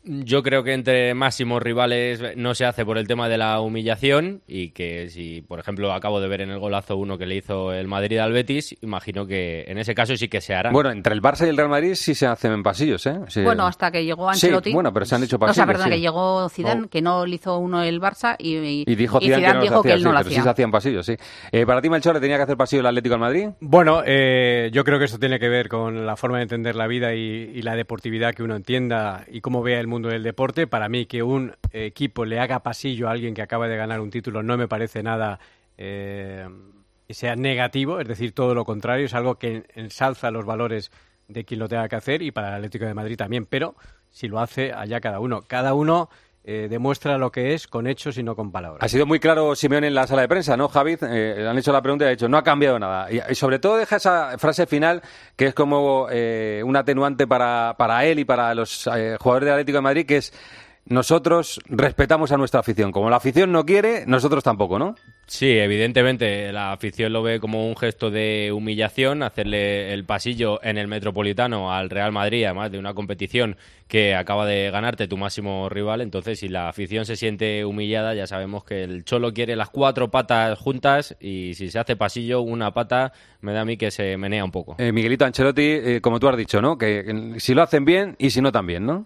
[SPEAKER 14] Yo creo que entre máximos rivales no se hace por el tema de la humillación y que si, por ejemplo, acabo de ver en el golazo uno que le hizo el Madrid al Betis, imagino que en ese caso sí que se hará.
[SPEAKER 4] Bueno, entre el Barça y el Real Madrid sí se hacen en pasillos, ¿eh? Sí.
[SPEAKER 48] Bueno, hasta que llegó Ancelotti.
[SPEAKER 4] Sí, bueno, pero se han hecho
[SPEAKER 48] o
[SPEAKER 4] pasillos.
[SPEAKER 48] sea, perdona,
[SPEAKER 4] sí.
[SPEAKER 48] que llegó Zidane,
[SPEAKER 4] Oh.
[SPEAKER 48] que no le hizo uno el Barça y, y,
[SPEAKER 4] Y dijo
[SPEAKER 48] y
[SPEAKER 4] Zidane, que no
[SPEAKER 48] dijo
[SPEAKER 4] los
[SPEAKER 48] que
[SPEAKER 4] hacía,
[SPEAKER 48] él no
[SPEAKER 4] sí,
[SPEAKER 48] lo
[SPEAKER 4] pero sí
[SPEAKER 48] hacía.
[SPEAKER 4] se hacían pasillos, sí. Eh, para ti, Melchor, ¿le tenía que hacer pasillo el Atlético al Madrid?
[SPEAKER 12] Bueno, eh, yo creo que esto tiene que ver con la forma de entender la vida y, y la deportividad que uno entienda y cómo vea el mundo del deporte. Para mí, que un equipo le haga pasillo a alguien que acaba de ganar un título no me parece nada eh, que sea negativo, es decir, todo lo contrario, es algo que ensalza los valores de quien lo tenga que hacer y para el Atlético de Madrid también, pero si lo hace, allá cada uno. Cada uno eh, demuestra lo que es con hechos y no con palabras.
[SPEAKER 4] Ha sido muy claro Simeone en la sala de prensa, ¿no, Javi? Eh, le han hecho la pregunta y ha dicho, no ha cambiado nada. Y, y sobre todo deja esa frase final que es como eh, un atenuante para, para él y para los eh, jugadores del Atlético de Madrid, que es nosotros respetamos a nuestra afición. Como la afición no quiere, nosotros tampoco, ¿no?
[SPEAKER 14] Sí, evidentemente la afición lo ve como un gesto de humillación, hacerle el pasillo en el Metropolitano al Real Madrid, además de una competición que acaba de ganarte tu máximo rival. Entonces, si la afición se siente humillada, ya sabemos que el Cholo quiere las cuatro patas juntas y si se hace pasillo, una pata, me da a mí que se menea un poco.
[SPEAKER 4] Eh, Miguelito Ancelotti, eh, como tú has dicho, ¿no? Que, que si lo hacen bien y si no también, ¿no?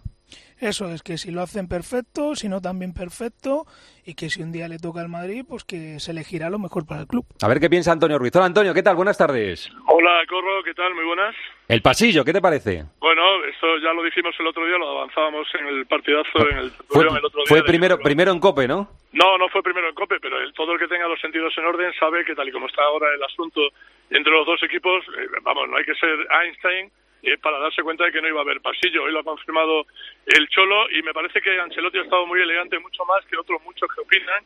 [SPEAKER 11] Eso es que si lo hacen perfecto, si no también perfecto, y que si un día le toca al Madrid, pues que se elegirá lo mejor para el club.
[SPEAKER 4] A ver qué piensa Antonio Ruiz. Hola Antonio, ¿qué tal? Buenas tardes.
[SPEAKER 6] Hola Corro, ¿qué tal? Muy buenas.
[SPEAKER 4] El pasillo, ¿qué te parece?
[SPEAKER 6] Bueno, esto ya lo dijimos el otro día, lo avanzábamos en el partidazo, en el,
[SPEAKER 4] Fue,
[SPEAKER 6] el otro día.
[SPEAKER 4] fue primero, primero en Cope, ¿no?
[SPEAKER 6] No, no fue primero en COPE, pero el- todo el que tenga los sentidos en orden sabe que tal y como está ahora el asunto entre los dos equipos, eh, vamos, no hay que ser Einstein eh, para darse cuenta de que no iba a haber pasillo. Hoy lo ha confirmado el Cholo y me parece que Ancelotti ha estado muy elegante, mucho más que otros muchos que opinan,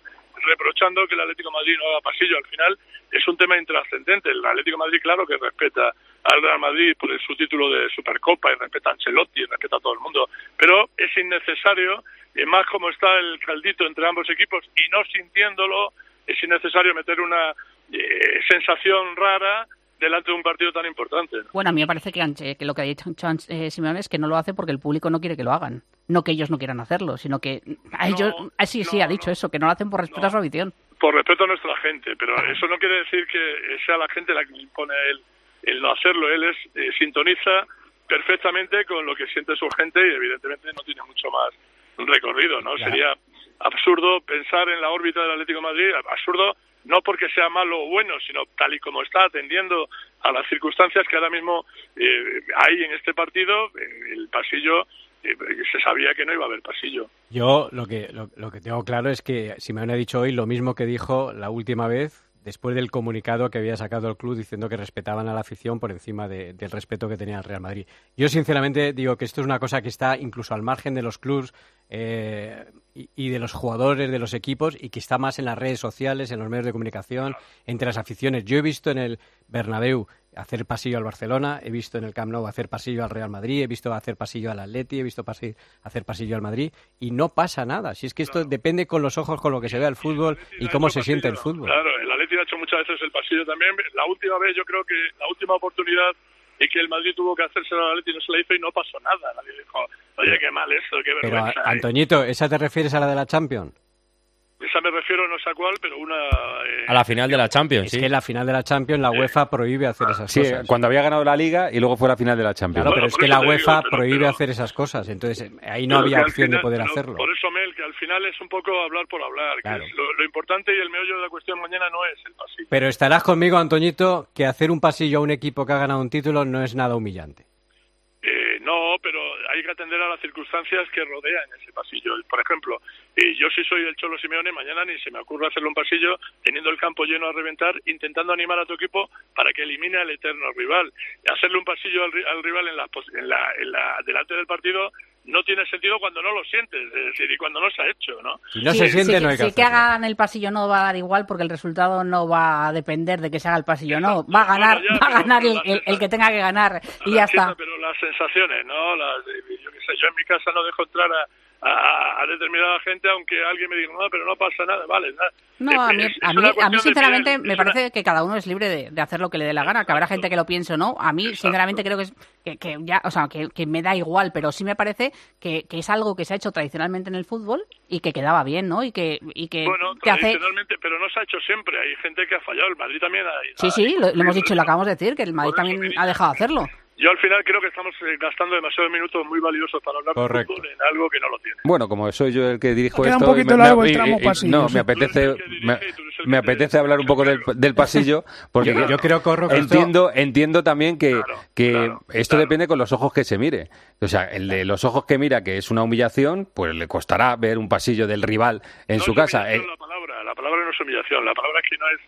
[SPEAKER 6] reprochando que el Atlético Madrid no haga pasillo. Al final es un tema intrascendente. El Atlético Madrid, claro que respeta al Real Madrid por su título de Supercopa y respeta a Ancelotti y respeta a todo el mundo, pero es innecesario, y más como está el caldito entre ambos equipos y no sintiéndolo, es innecesario meter una eh, sensación rara delante de un partido tan importante. ¿no?
[SPEAKER 48] Bueno, a mí me parece que, Anche- que lo que ha dicho eh, Simeone es que no lo hace porque el público no quiere que lo hagan. No que ellos no quieran hacerlo, sino que a ellos... ah, sí, sí, ha dicho eso, que no lo hacen por respeto a su afición.
[SPEAKER 6] por respeto a nuestra gente, pero eso no quiere decir que sea la gente la que le impone a él el no hacerlo. Él es, eh, sintoniza perfectamente con lo que siente su gente y evidentemente no tiene mucho más recorrido, ¿no? Sería absurdo pensar en la órbita del Atlético Madrid, absurdo no porque sea malo o bueno, sino tal y como está atendiendo a las circunstancias que ahora mismo eh, hay en este partido, eh, el pasillo, eh, se sabía que no iba a haber pasillo.
[SPEAKER 12] Yo lo que, lo, lo que tengo claro es que Simeone ha dicho hoy lo mismo que dijo la última vez después del comunicado que había sacado el club diciendo que respetaban a la afición por encima de- del respeto que tenía el Real Madrid. Yo sinceramente digo que esto es una cosa que está incluso al margen de los clubs eh, y, y de los jugadores, de los equipos y que está más en las redes sociales, en los medios de comunicación, entre las aficiones. Yo he visto en el Bernabéu hacer pasillo al Barcelona, he visto en el Camp Nou hacer pasillo al Real Madrid, he visto hacer pasillo al Atleti, he visto pasi- hacer pasillo al Madrid y no pasa nada. Si es que esto depende con los ojos con lo que se ve el fútbol y cómo se siente el fútbol.
[SPEAKER 6] Claro, el Atleti ha hecho muchas veces el pasillo también. La última vez, yo creo que la última oportunidad y que el Madrid tuvo que hacerse al Atleti no se la hizo y no pasó nada. Nadie dijo, oye, qué mal esto, qué
[SPEAKER 12] Pero,
[SPEAKER 6] vergüenza.
[SPEAKER 12] a- Antoñito, ¿esa te refieres a la de la Champions?
[SPEAKER 6] Esa me refiero, no sé a cuál, pero una... eh,
[SPEAKER 14] A la final de la Champions,
[SPEAKER 12] Es
[SPEAKER 14] sí.
[SPEAKER 12] que en la final de la Champions la UEFA prohíbe hacer esas
[SPEAKER 4] Sí,
[SPEAKER 12] cosas.
[SPEAKER 4] cuando había ganado la Liga y luego fue la final de la Champions.
[SPEAKER 12] Claro, pero es que la
[SPEAKER 6] digo,
[SPEAKER 12] UEFA
[SPEAKER 6] pero-
[SPEAKER 12] prohíbe
[SPEAKER 6] pero-
[SPEAKER 12] hacer esas cosas. Entonces, eh, ahí no
[SPEAKER 6] que
[SPEAKER 12] había opción de
[SPEAKER 6] final-
[SPEAKER 12] poder
[SPEAKER 6] pero
[SPEAKER 12] hacerlo.
[SPEAKER 6] Por eso, Mel, que al final es un poco hablar por hablar. que
[SPEAKER 12] Claro.
[SPEAKER 6] es lo, lo importante y el meollo de la cuestión mañana no es el pasillo.
[SPEAKER 12] Pero estarás conmigo, Antoñito, que hacer un pasillo a un equipo que ha ganado un título no es nada humillante.
[SPEAKER 6] No, pero hay que atender a las circunstancias que rodean ese pasillo. Por ejemplo, eh, yo si soy el Cholo Simeone, mañana ni se me ocurre hacerle un pasillo teniendo el campo lleno a reventar, intentando animar a tu equipo para que elimine al eterno rival. Hacerle un pasillo al, al rival en la, en la, en la- delante del partido no tiene sentido cuando no lo sientes, es decir, y cuando no se ha hecho, ¿no?
[SPEAKER 12] Si no
[SPEAKER 48] Sí,
[SPEAKER 12] se siente,
[SPEAKER 48] sí,
[SPEAKER 12] no hay que
[SPEAKER 48] sí que hagan el pasillo no va a dar igual porque el resultado no va a depender de que se haga el pasillo, no. Va a ganar,
[SPEAKER 6] ya,
[SPEAKER 48] va a ganar el, el- el que tenga que ganar y ya
[SPEAKER 6] Entiendo,
[SPEAKER 48] está.
[SPEAKER 6] Pero las sensaciones, ¿no? Las, yo qué sé, yo en mi casa no dejo entrar a, a- a determinada gente aunque alguien me diga, no, pero no pasa nada, vale. nada.
[SPEAKER 48] No, a mí,
[SPEAKER 6] Es- es
[SPEAKER 48] a mí, a sinceramente me
[SPEAKER 6] una-
[SPEAKER 48] parece que cada uno es libre de, de hacer lo que le dé la gana, que habrá gente que lo piense o no. A mí, sinceramente, creo que es que, que ya, o sea, que, que me da igual, pero sí me parece que, que es algo que se ha hecho tradicionalmente en el fútbol y que quedaba bien, ¿no? Y que, y que,
[SPEAKER 6] Bueno,
[SPEAKER 48] hace...
[SPEAKER 6] tradicionalmente, pero no se ha hecho siempre. Hay gente que ha fallado. El Madrid también ha.
[SPEAKER 48] Sí, sí, lo, lo hemos dicho y lo acabamos de decir, que el Madrid también ha dejado de hacerlo.
[SPEAKER 6] Yo al final creo que estamos eh, gastando demasiados minutos muy valiosos para hablar
[SPEAKER 4] Correcto.
[SPEAKER 6] de fútbol en algo que no lo tiene.
[SPEAKER 4] Bueno, como soy yo el que dirijo
[SPEAKER 6] Queda un
[SPEAKER 4] esto,
[SPEAKER 6] poquito
[SPEAKER 4] me-
[SPEAKER 6] largo
[SPEAKER 4] me-
[SPEAKER 6] el
[SPEAKER 4] y-
[SPEAKER 6] tramo
[SPEAKER 4] y-
[SPEAKER 6] pasillo,
[SPEAKER 4] no, me apetece, me, me apetece hablar un poco del, del pasillo, porque
[SPEAKER 12] Yo- yo creo, que esto-
[SPEAKER 4] entiendo, entiendo también que, que esto depende con los ojos que se mire. O sea, el de los ojos que mira, que es una humillación, pues le costará ver un pasillo del rival en su casa. Eh,
[SPEAKER 6] La palabra, la palabra no es humillación. La palabra es que no es,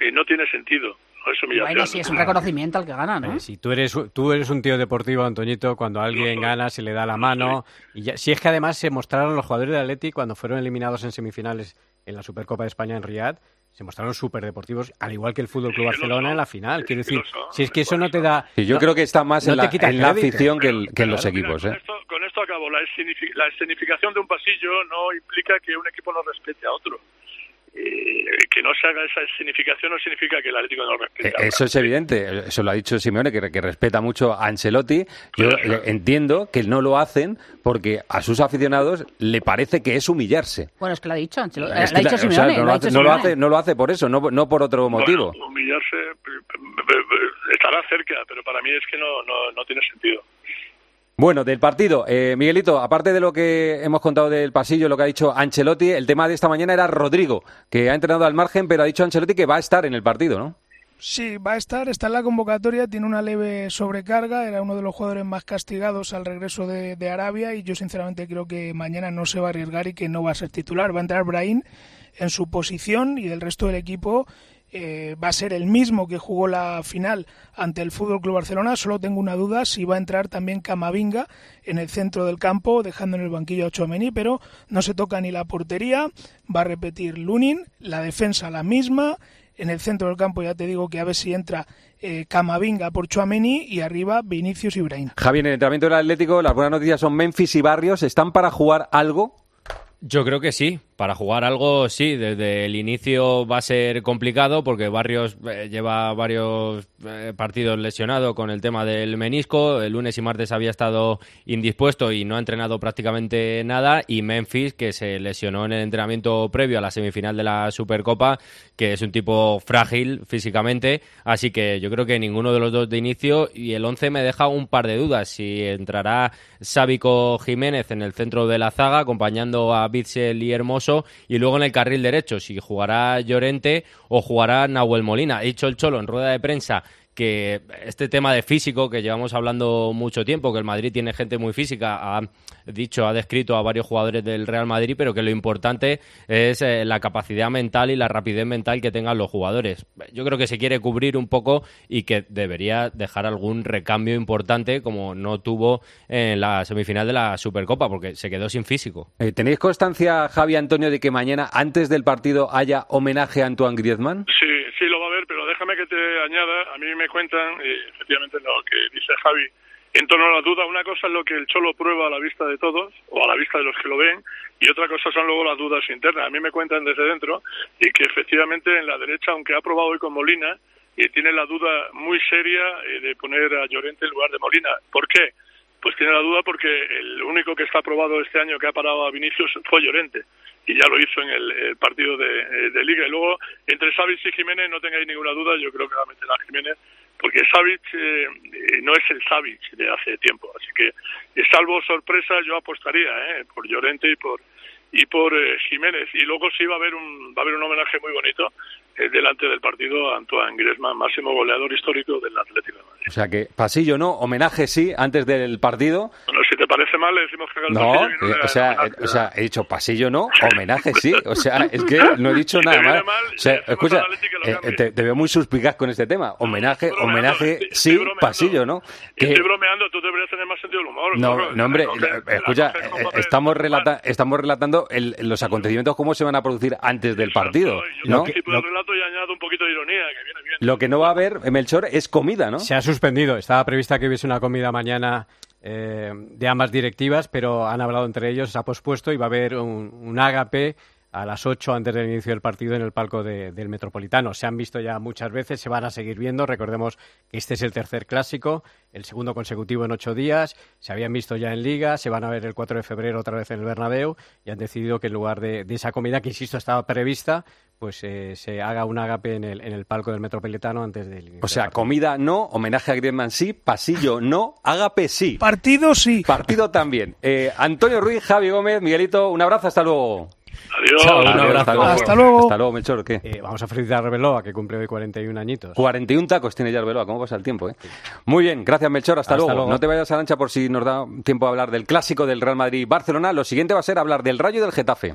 [SPEAKER 6] eh, no tiene sentido. No es humillación.
[SPEAKER 48] Bueno, sí, es un reconocimiento al que gana, ¿no?
[SPEAKER 12] Eh, si tú eres, tú eres un tío deportivo, Antoñito, cuando alguien gana se le da la mano. Y ya- si es que además se mostraron los jugadores de Atleti cuando fueron eliminados en semifinales en la Supercopa de España en Riyadh, se mostraron súper deportivos, al igual que el Fútbol Club Barcelona en la final. Quiero decir, si es que eso no te da.
[SPEAKER 4] y yo
[SPEAKER 12] no-
[SPEAKER 4] creo que está más
[SPEAKER 12] no
[SPEAKER 4] en la,
[SPEAKER 12] quita
[SPEAKER 4] en la afición que, el- que en los
[SPEAKER 6] mira,
[SPEAKER 4] equipos.
[SPEAKER 6] con,
[SPEAKER 4] ¿eh?
[SPEAKER 6] esto, con esto acabo. La escenificación de un pasillo no implica que un equipo no respete a otro. Eh, que no se haga esa significación no significa que el Atlético no respete.
[SPEAKER 4] Eh, Eso es evidente, eso lo ha dicho Simeone, que, que respeta mucho a Ancelotti. Yo eh, entiendo que no lo hacen porque a sus aficionados le parece que es humillarse.
[SPEAKER 48] Bueno, es que lo ha dicho Ancelotti.
[SPEAKER 4] Es
[SPEAKER 48] lo ha
[SPEAKER 4] que
[SPEAKER 48] dicho
[SPEAKER 4] la- o sea,
[SPEAKER 48] Simeone,
[SPEAKER 4] no,
[SPEAKER 48] lo
[SPEAKER 4] lo
[SPEAKER 48] ha
[SPEAKER 4] hace, no lo hace- no lo hace por eso, no, no por otro motivo.
[SPEAKER 6] Bueno, humillarse eh, estará cerca, pero para mí es que no, no, no tiene sentido.
[SPEAKER 4] Bueno, del partido, eh, Miguelito, aparte de lo que hemos contado del pasillo, lo que ha dicho Ancelotti, el tema de esta mañana era Rodrigo, que ha entrenado al margen, pero ha dicho Ancelotti que va a estar en el partido, ¿no?
[SPEAKER 11] Sí, va a estar, está en la convocatoria, tiene una leve sobrecarga, era uno de los jugadores más castigados al regreso de, Arabia y yo sinceramente creo que mañana no se va a arriesgar y que no va a ser titular. Va a entrar Brahim en su posición y el resto del equipo eh, va a ser el mismo que jugó la final ante el Fútbol Club Barcelona. Solo tengo una duda si va a entrar también Camavinga en el centro del campo, dejando en el banquillo a Chouameni, pero no se toca ni la portería. Va a repetir Lunin, la defensa la misma. En el centro del campo ya te digo que a ver si entra eh, Camavinga por Chouameni y arriba Vinicius y Brahim.
[SPEAKER 4] Javi, en el entrenamiento del Atlético, las buenas noticias son Memphis y Barrios. ¿Están para jugar algo?
[SPEAKER 14] Yo creo que sí. Para jugar algo, sí. Desde el inicio va a ser complicado porque Barrios eh, lleva varios eh, partidos lesionado con el tema del menisco. El lunes y martes había estado indispuesto y no ha entrenado prácticamente nada. Y Memphis, que se lesionó en el entrenamiento previo a la semifinal de la Supercopa, que es un tipo frágil físicamente. Así que yo creo que ninguno de los dos de inicio. Y el 11 me deja un par de dudas. Si entrará Sábico Jiménez en el centro de la zaga, acompañando a Bitzel y Hermoso. Y luego en el carril derecho, si jugará Llorente o jugará Nahuel Molina. Ha dicho el Cholo en rueda de prensa que este tema de físico que llevamos hablando mucho tiempo, que el Madrid tiene gente muy física, ha dicho, ha descrito a varios jugadores del Real Madrid, pero que lo importante es eh, la capacidad mental y la rapidez mental que tengan los jugadores. Yo creo que se quiere cubrir un poco y que debería dejar algún recambio importante como no tuvo en la semifinal de la Supercopa, porque se quedó sin físico.
[SPEAKER 4] Eh, ¿Tenéis constancia, Javi Antonio, de que mañana, antes del partido, haya homenaje a Antoine Griezmann?
[SPEAKER 6] Sí, sí lo va a haber, pero déjame a mí me cuentan, efectivamente, lo que dice Javi, en torno a la duda, una cosa es lo que el Cholo prueba a la vista de todos, o a la vista de los que lo ven, y otra cosa son luego las dudas internas. A mí me cuentan desde dentro, y que efectivamente en la derecha, aunque ha probado hoy con Molina, eh, tiene la duda muy seria eh, de poner a Llorente en lugar de Molina. ¿Por qué? Pues tiene la duda porque el único que está aprobado este año que ha parado a Vinicius fue Llorente y ya lo hizo en el, el partido de, eh, de Liga. Y luego, entre Savic y Jiménez, no tengáis ninguna duda, yo creo que va a meter a Jiménez, porque Savic eh, no es el Savic de hace tiempo. Así que, eh, salvo sorpresa, yo apostaría eh, por Llorente y por y por eh, Jiménez. Y luego sí va a haber un, va a haber un homenaje muy bonito delante del partido Antoine Griezmann, máximo goleador histórico del Atlético de Madrid.
[SPEAKER 4] O sea que pasillo no, homenaje sí, antes del partido.
[SPEAKER 6] Bueno, si te parece mal, le decimos que
[SPEAKER 4] No,
[SPEAKER 6] no
[SPEAKER 4] eh, o sea, eh, o sea, he dicho pasillo no, homenaje sí. O sea, es que no he dicho nada
[SPEAKER 6] viene
[SPEAKER 4] mal. O sea, escucha, eh, te, te veo muy suspicaz con este tema. Homenaje, homenaje sí, pasillo no. Que-
[SPEAKER 6] Estoy bromeando, tú deberías tener más sentido del humor.
[SPEAKER 4] no, no, hombre, eh, escucha, eh, estamos, relata- estamos relatando el- los acontecimientos cómo se van a producir antes del partido,
[SPEAKER 6] Yo
[SPEAKER 4] ¿no?
[SPEAKER 6] participo y añado un poquito de ironía, que viene bien.
[SPEAKER 4] Lo que no va a haber, eh, Melchor, es comida, ¿no?
[SPEAKER 12] Se ha suspendido. Estaba prevista que hubiese una comida mañana eh, de ambas directivas, pero han hablado entre ellos, se ha pospuesto y va a haber un, un ágape a las 8 antes del inicio del partido en el palco de- del Metropolitano. Se han visto ya muchas veces, se van a seguir viendo. Recordemos que este es el tercer clásico, el segundo consecutivo en ocho días. Se habían visto ya en Liga, se van a ver el 4 de febrero otra vez en el Bernabéu y han decidido que en lugar de, de esa comida, que insisto estaba prevista, pues eh, se haga un ágape en el, en el palco del Metropolitano antes del inicio.
[SPEAKER 4] O sea, comida no, homenaje a Griezmann sí, pasillo no, ágape sí.
[SPEAKER 11] Partido sí.
[SPEAKER 4] Partido también. Eh, Antonio Ruiz, Javi Gómez, Miguelito, un abrazo, hasta luego.
[SPEAKER 6] Adiós.
[SPEAKER 12] Chao, un
[SPEAKER 4] Adiós,
[SPEAKER 12] abrazo.
[SPEAKER 11] Hasta luego.
[SPEAKER 4] Hasta luego, Melchor, ¿qué?
[SPEAKER 12] Eh, vamos a felicitar a Arbeloa, que cumple hoy 41 añitos.
[SPEAKER 4] 41 tacos tiene ya Arbeloa, ¿cómo pasa el tiempo? Eh? Muy bien, gracias Melchor, hasta,
[SPEAKER 12] Hasta
[SPEAKER 4] luego.
[SPEAKER 12] luego.
[SPEAKER 4] No te vayas a lancha por si nos da tiempo a hablar del clásico del Real Madrid-Barcelona. Lo siguiente va a ser hablar del Rayo y del Getafe.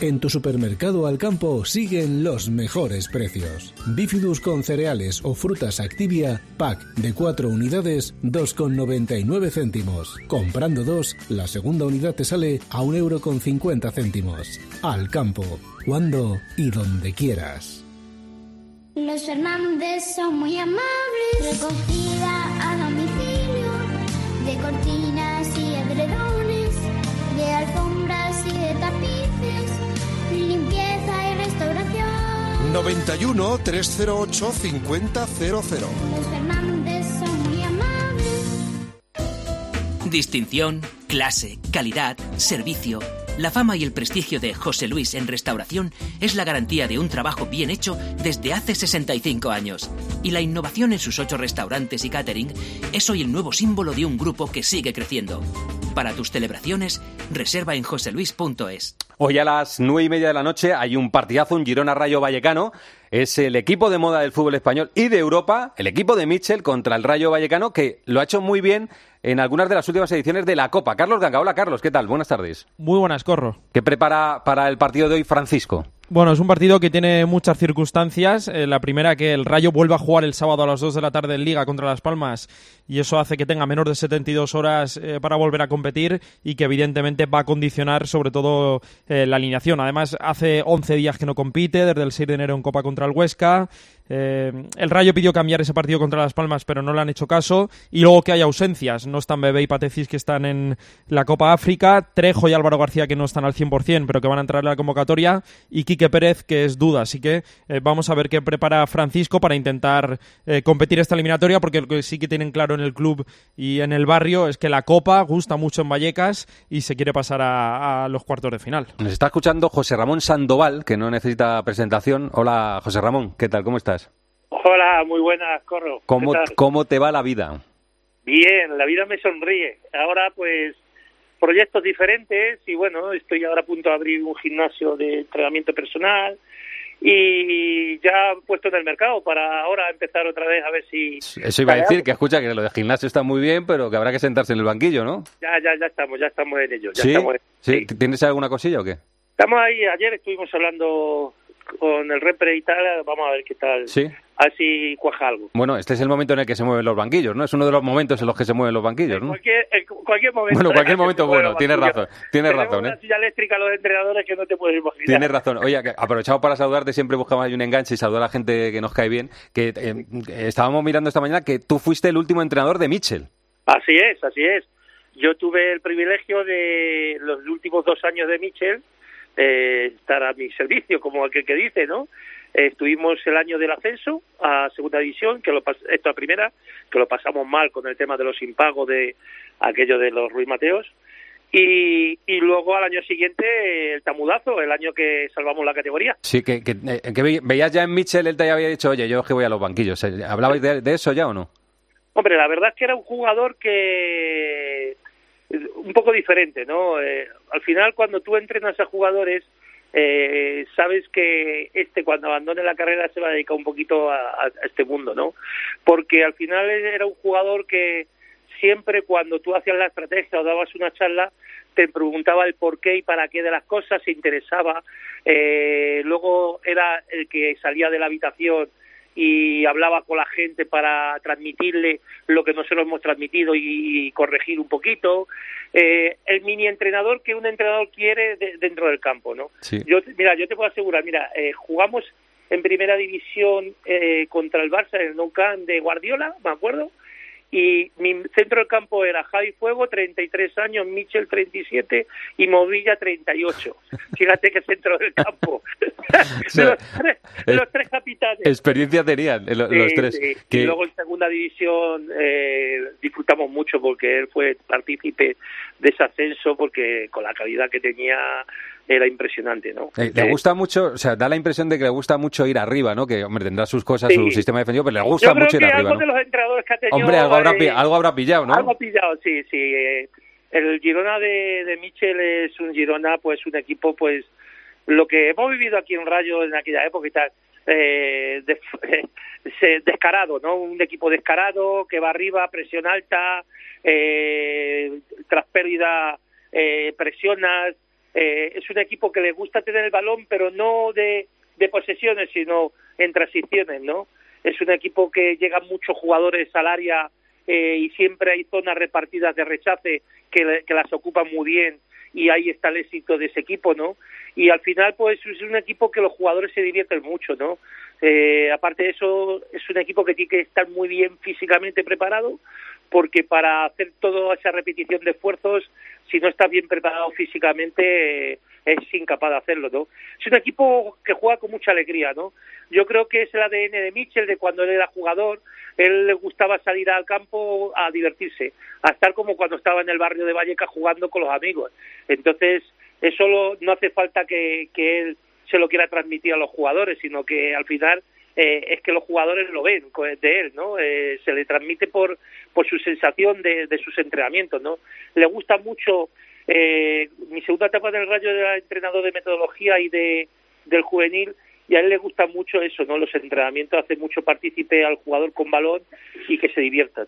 [SPEAKER 49] En tu supermercado al campo siguen los mejores precios. Bifidus con cereales o frutas Activia, pack de 4 unidades, 2,99 céntimos. Comprando dos, la segunda unidad te sale a 1,50 céntimos. Al campo, cuando y donde quieras.
[SPEAKER 50] Los Fernández son muy amables. Recogida a domicilio de cortinas y edredones, de alfombras y de tapices,
[SPEAKER 51] 91 308 5000.
[SPEAKER 50] Los Fernández son muy amables.
[SPEAKER 52] Distinción, clase, calidad, servicio. La fama y el prestigio de José Luis en restauración es la garantía de un trabajo bien hecho desde hace 65 años. Y la innovación en sus ocho restaurantes y catering es hoy el nuevo símbolo de un grupo que sigue creciendo. Para tus celebraciones, reserva en joseluis.es.
[SPEAKER 4] Hoy a las nueve y media de la noche hay un partidazo, un Girona Rayo Vallecano. Es el equipo de moda del fútbol español y de Europa, el equipo de Mitchell contra el Rayo Vallecano, que lo ha hecho muy bien en algunas de las últimas ediciones de la Copa. Carlos Ganga, hola Carlos, ¿qué tal? Buenas tardes.
[SPEAKER 53] Muy buenas, Corro.
[SPEAKER 4] ¿Qué prepara para el partido de hoy Francisco?
[SPEAKER 53] Bueno, es un partido que tiene muchas circunstancias. Eh, la primera, que el Rayo vuelva a jugar el sábado a las 2 de la tarde en Liga contra Las Palmas y eso hace que tenga menos de 72 horas eh, para volver a competir y que evidentemente va a condicionar sobre todo eh, la alineación. Además, hace 11 días que no compite, desde el 6 de enero en Copa contra el Huesca. El Rayo pidió cambiar ese partido contra Las Palmas, pero no le han hecho caso. Y luego que hay ausencias. No están Bebé y Patecis, que están en la Copa África. Trejo y Álvaro García, que no están al 100%, pero que van a entrar en la convocatoria. Y Quique Pérez, que es duda. Así que eh, vamos a ver qué prepara Francisco para intentar eh, competir esta eliminatoria, porque lo que sí que tienen claro en el club y en el barrio es que la Copa gusta mucho en Vallecas y se quiere pasar a, a los cuartos de final.
[SPEAKER 4] Nos está escuchando José Ramón Sandoval, que no necesita presentación. Hola, José Ramón, ¿qué tal? ¿Cómo estás?
[SPEAKER 54] Hola, muy buenas, Corro.
[SPEAKER 4] ¿Cómo. ¿Cómo te va la vida?
[SPEAKER 54] Bien, la vida me sonríe. Ahora, pues, proyectos diferentes y bueno, estoy ahora a punto de abrir un gimnasio de entrenamiento personal y ya puesto en el mercado para ahora empezar otra vez a ver si...
[SPEAKER 4] Eso iba a decir, que escucha que lo de gimnasio está muy bien, pero que habrá que sentarse en el banquillo, ¿no?
[SPEAKER 54] Ya, ya, ya estamos, ya estamos en ello. Ya
[SPEAKER 4] ¿Sí?
[SPEAKER 54] estamos, en-
[SPEAKER 4] ¿Sí? ¿Tienes alguna cosilla o qué?
[SPEAKER 54] estamos ahí, ayer estuvimos hablando con el repre y tal, vamos a ver qué tal,
[SPEAKER 4] Sí.
[SPEAKER 54] A ver si cuaja algo.
[SPEAKER 4] Bueno, este es el momento en el que se mueven los banquillos, ¿no? Es uno de los momentos en los que se mueven los banquillos, ¿no?
[SPEAKER 54] Cualquier, en cualquier momento.
[SPEAKER 4] Bueno, cualquier momento bueno, tienes razón, tienes
[SPEAKER 54] Tenemos
[SPEAKER 4] razón,
[SPEAKER 54] una
[SPEAKER 4] ¿eh?
[SPEAKER 54] silla eléctrica los entrenadores que no te puedes imaginar.
[SPEAKER 4] Tienes razón. Oye, que aprovechamos para saludarte, siempre buscamos ahí un enganche y saludar a la gente que nos cae bien. Que eh, estábamos mirando esta mañana que tú fuiste el último entrenador de Mitchell.
[SPEAKER 54] Así es, así es. Yo tuve el privilegio de los últimos dos años de Michel eh, estar a mi servicio, como aquel que dice, ¿no? Eh, estuvimos el año del ascenso a segunda división, que lo esto a primera, que lo pasamos mal con el tema de los impagos de aquello de los Ruiz Mateos. Y, y luego al año siguiente eh, el tamudazo, el año que salvamos la categoría.
[SPEAKER 4] Sí, que, que, eh, que ve- veías ya en Mitchell, él te había dicho, oye, yo es que voy a los banquillos. Eh, ¿Hablabais de, de eso ya o no?
[SPEAKER 54] Hombre, la verdad es que era un jugador que un poco diferente, ¿no? Eh, al final, cuando tú entrenas a jugadores, eh, sabes que este cuando abandone la carrera se va a dedicar un poquito a, este mundo, ¿no? Porque al final era un jugador que siempre cuando tú hacías la estrategia o dabas una charla te preguntaba el por qué y para qué de las cosas, se interesaba. Eh, luego era el que salía de la habitación y hablaba con la gente para transmitirle lo que nosotros hemos transmitido y, y corregir un poquito. Eh, el mini entrenador que un entrenador quiere de- dentro del campo, ¿no?
[SPEAKER 4] Sí.
[SPEAKER 54] Yo, te- mira, yo te puedo asegurar, mira, eh, jugamos en primera división eh, contra el Barça en el Nou Camp de Guardiola, me acuerdo, y mi centro del campo era Javi Fuego, 33 años, Michel, 37 y Movilla, 38. Fíjate qué centro del campo. de, los tres, de los tres capitanes.
[SPEAKER 4] Experiencia tenían eh, lo- los tres.
[SPEAKER 54] sí.
[SPEAKER 4] Que-
[SPEAKER 54] Y luego en segunda división eh, disfrutamos mucho porque él fue partícipe de ese ascenso porque con la calidad que tenía era impresionante, ¿no?
[SPEAKER 4] eh, le gusta mucho, o sea, da la impresión de que le gusta mucho ir arriba, ¿no? Que, hombre, tendrá sus cosas,
[SPEAKER 54] Sí.
[SPEAKER 4] su sistema defensivo, pero le gusta
[SPEAKER 54] Yo creo
[SPEAKER 4] mucho ir arriba,
[SPEAKER 54] algo
[SPEAKER 4] ¿no?
[SPEAKER 54] de los entrenadores que ha tenido...
[SPEAKER 4] Hombre, algo habrá, pi-
[SPEAKER 54] eh,
[SPEAKER 4] algo habrá pillado, ¿no?
[SPEAKER 54] Algo pillado, sí, sí. eh, El Girona de, de Michel es un Girona, pues un equipo, pues lo que hemos vivido aquí en Rayo en aquella época y tal, eh, de- se- descarado, ¿no? Un equipo descarado que va arriba, presión alta, eh, tras pérdida eh, presionas, eh, es un equipo que le gusta tener el balón, pero no de, posesiones, sino en transiciones, ¿no? Es un equipo que llegan muchos jugadores al área eh, y siempre hay zonas repartidas de rechace que, que las ocupan muy bien y ahí está el éxito de ese equipo, ¿no? Y al final, pues es un equipo que los jugadores se divierten mucho, ¿no? Eh, aparte de eso, es un equipo que tiene que estar muy bien físicamente preparado, porque para hacer toda esa repetición de esfuerzos, si no estás bien preparado físicamente, eh, es incapaz de hacerlo, ¿no? Es un equipo que juega con mucha alegría, ¿no? Yo creo que es el ADN de Mitchell, de cuando él era jugador, él le gustaba salir al campo a divertirse, a estar como cuando estaba en el barrio de Vallecas jugando con los amigos. Entonces, eso lo- no hace falta que, que él se lo quiera transmitir a los jugadores, sino que al final eh, es que los jugadores lo ven de él, ¿no? Eh, se le transmite por, por su sensación de, de sus entrenamientos, ¿no? Le gusta mucho, eh, mi segunda etapa en el Rayo era entrenador de metodología y de del juvenil, y a él le gusta mucho eso, ¿no? Los entrenamientos, hace mucho partícipe al jugador con balón y que se diviertan.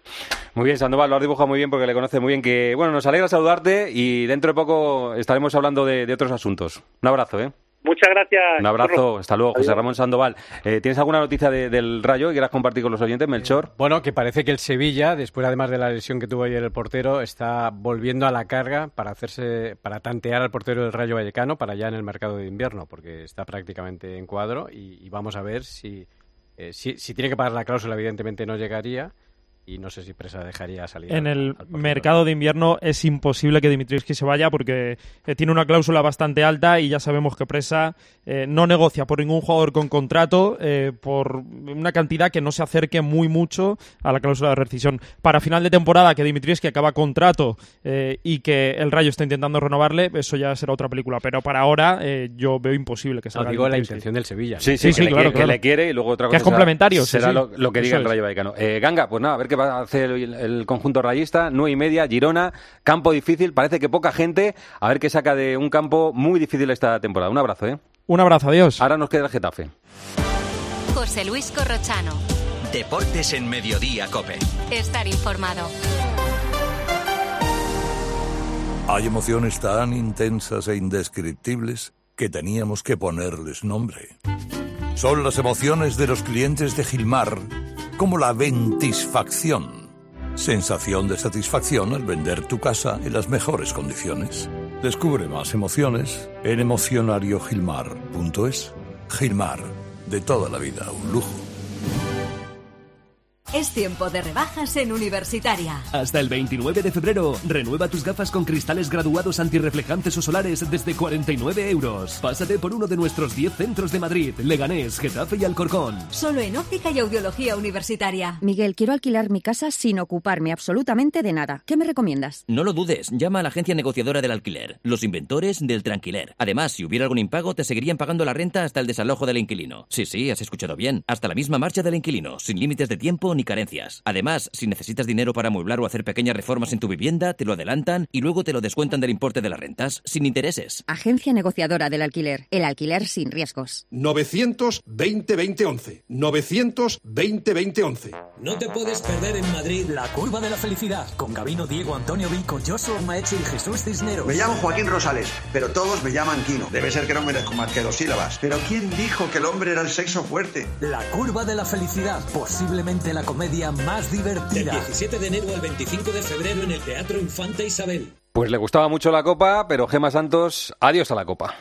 [SPEAKER 4] Muy bien, Sandoval, lo has dibujado muy bien porque le conoce muy bien. Que Bueno, nos alegra saludarte y dentro de poco estaremos hablando de, de otros asuntos. Un abrazo, ¿eh?
[SPEAKER 54] Muchas gracias.
[SPEAKER 4] Un abrazo, hasta luego, José. Ramón Sandoval. Eh, ¿Tienes alguna noticia de- del Rayo que quieras compartir con los oyentes, Melchor?
[SPEAKER 12] Bueno, que parece que el Sevilla, después además de la lesión que tuvo ayer el portero, está volviendo a la carga para hacerse, para tantear al portero del Rayo Vallecano para ya en el mercado de invierno, porque está prácticamente en cuadro y, y vamos a ver si, eh, si, si tiene que pagar la cláusula, evidentemente no llegaría y no sé si Presa dejaría salir.
[SPEAKER 53] En
[SPEAKER 12] al-
[SPEAKER 53] el
[SPEAKER 12] al
[SPEAKER 53] mercado de invierno es imposible que Dimitrievski se vaya porque eh, tiene una cláusula bastante alta y ya sabemos que Presa eh, no negocia por ningún jugador con contrato eh, por una cantidad que no se acerque muy mucho a la cláusula de rescisión. Para final de temporada que Dimitrievski acaba contrato eh, y que el Rayo está intentando renovarle, eso ya será otra película. Pero para ahora eh, yo veo imposible que
[SPEAKER 12] No,
[SPEAKER 53] salga
[SPEAKER 12] digo la intención del Sevilla.
[SPEAKER 4] Sí, sí,
[SPEAKER 53] Sí,
[SPEAKER 4] que,
[SPEAKER 53] sí, claro,
[SPEAKER 4] quiere, que
[SPEAKER 53] claro.
[SPEAKER 4] le quiere y luego otra
[SPEAKER 53] Que
[SPEAKER 4] cosa
[SPEAKER 53] es complementario, sí,
[SPEAKER 4] será
[SPEAKER 53] sí.
[SPEAKER 4] Lo, lo que diga
[SPEAKER 53] Eso
[SPEAKER 4] el. Rayo Vallecano. Eh, Ganga, pues nada, a ver qué va a hacer el, el conjunto rayista. Nueve y media, Girona, campo difícil. Parece que poca gente. A ver qué saca de un campo muy difícil esta temporada. Un abrazo, ¿eh?
[SPEAKER 53] Un abrazo, adiós.
[SPEAKER 4] Ahora nos queda el Getafe.
[SPEAKER 41] José Luis Corrochano.
[SPEAKER 1] Deportes en Mediodía, Cope.
[SPEAKER 41] Estar informado.
[SPEAKER 55] Hay emociones tan intensas e indescriptibles que teníamos que ponerles nombre. Son las emociones de los clientes de Gilmar, como la ventisfacción. Sensación de satisfacción al vender tu casa en las mejores condiciones. Descubre más emociones en emocionariogilmar.es. Gilmar, de toda la vida, un lujo.
[SPEAKER 56] Es tiempo de rebajas en Universitaria.
[SPEAKER 57] Hasta el 29 de febrero, renueva tus gafas con cristales graduados antirreflejantes o solares desde 49 euros. Pásate por uno de nuestros 10 centros de Madrid, Leganés, Getafe y Alcorcón.
[SPEAKER 56] Solo en óptica y audiología universitaria.
[SPEAKER 58] Miguel, quiero alquilar mi casa sin ocuparme absolutamente de nada. ¿Qué me recomiendas?
[SPEAKER 59] No lo dudes, llama a la agencia negociadora del alquiler, los inventores del tranquiler. Además, si hubiera algún impago, te seguirían pagando la renta hasta el desalojo del inquilino. Sí, sí, has escuchado bien. Hasta la misma marcha del inquilino, sin límites de tiempo ni carencias. Además, si necesitas dinero para amueblar o hacer pequeñas reformas en tu vivienda, te lo adelantan y luego te lo descuentan del importe de las rentas, sin intereses.
[SPEAKER 58] Agencia negociadora del alquiler. El alquiler sin riesgos.
[SPEAKER 51] 920-2011. 920-2011.
[SPEAKER 57] No te puedes perder en Madrid la curva de la felicidad con Gabino, Diego, Antonio Vico, Joshua Maeche y Jesús Cisneros.
[SPEAKER 60] Me llamo Joaquín Rosales, pero todos me llaman Quino. Debe ser que no merezco más que dos sílabas. Pero ¿quién dijo que el hombre era el sexo fuerte?
[SPEAKER 57] La curva de la felicidad, posiblemente la comedia más divertida.
[SPEAKER 61] Del 17 de enero al 25 de febrero en el Teatro Infanta Isabel.
[SPEAKER 4] Pues le gustaba mucho la Copa, pero Gema Santos, adiós a la Copa.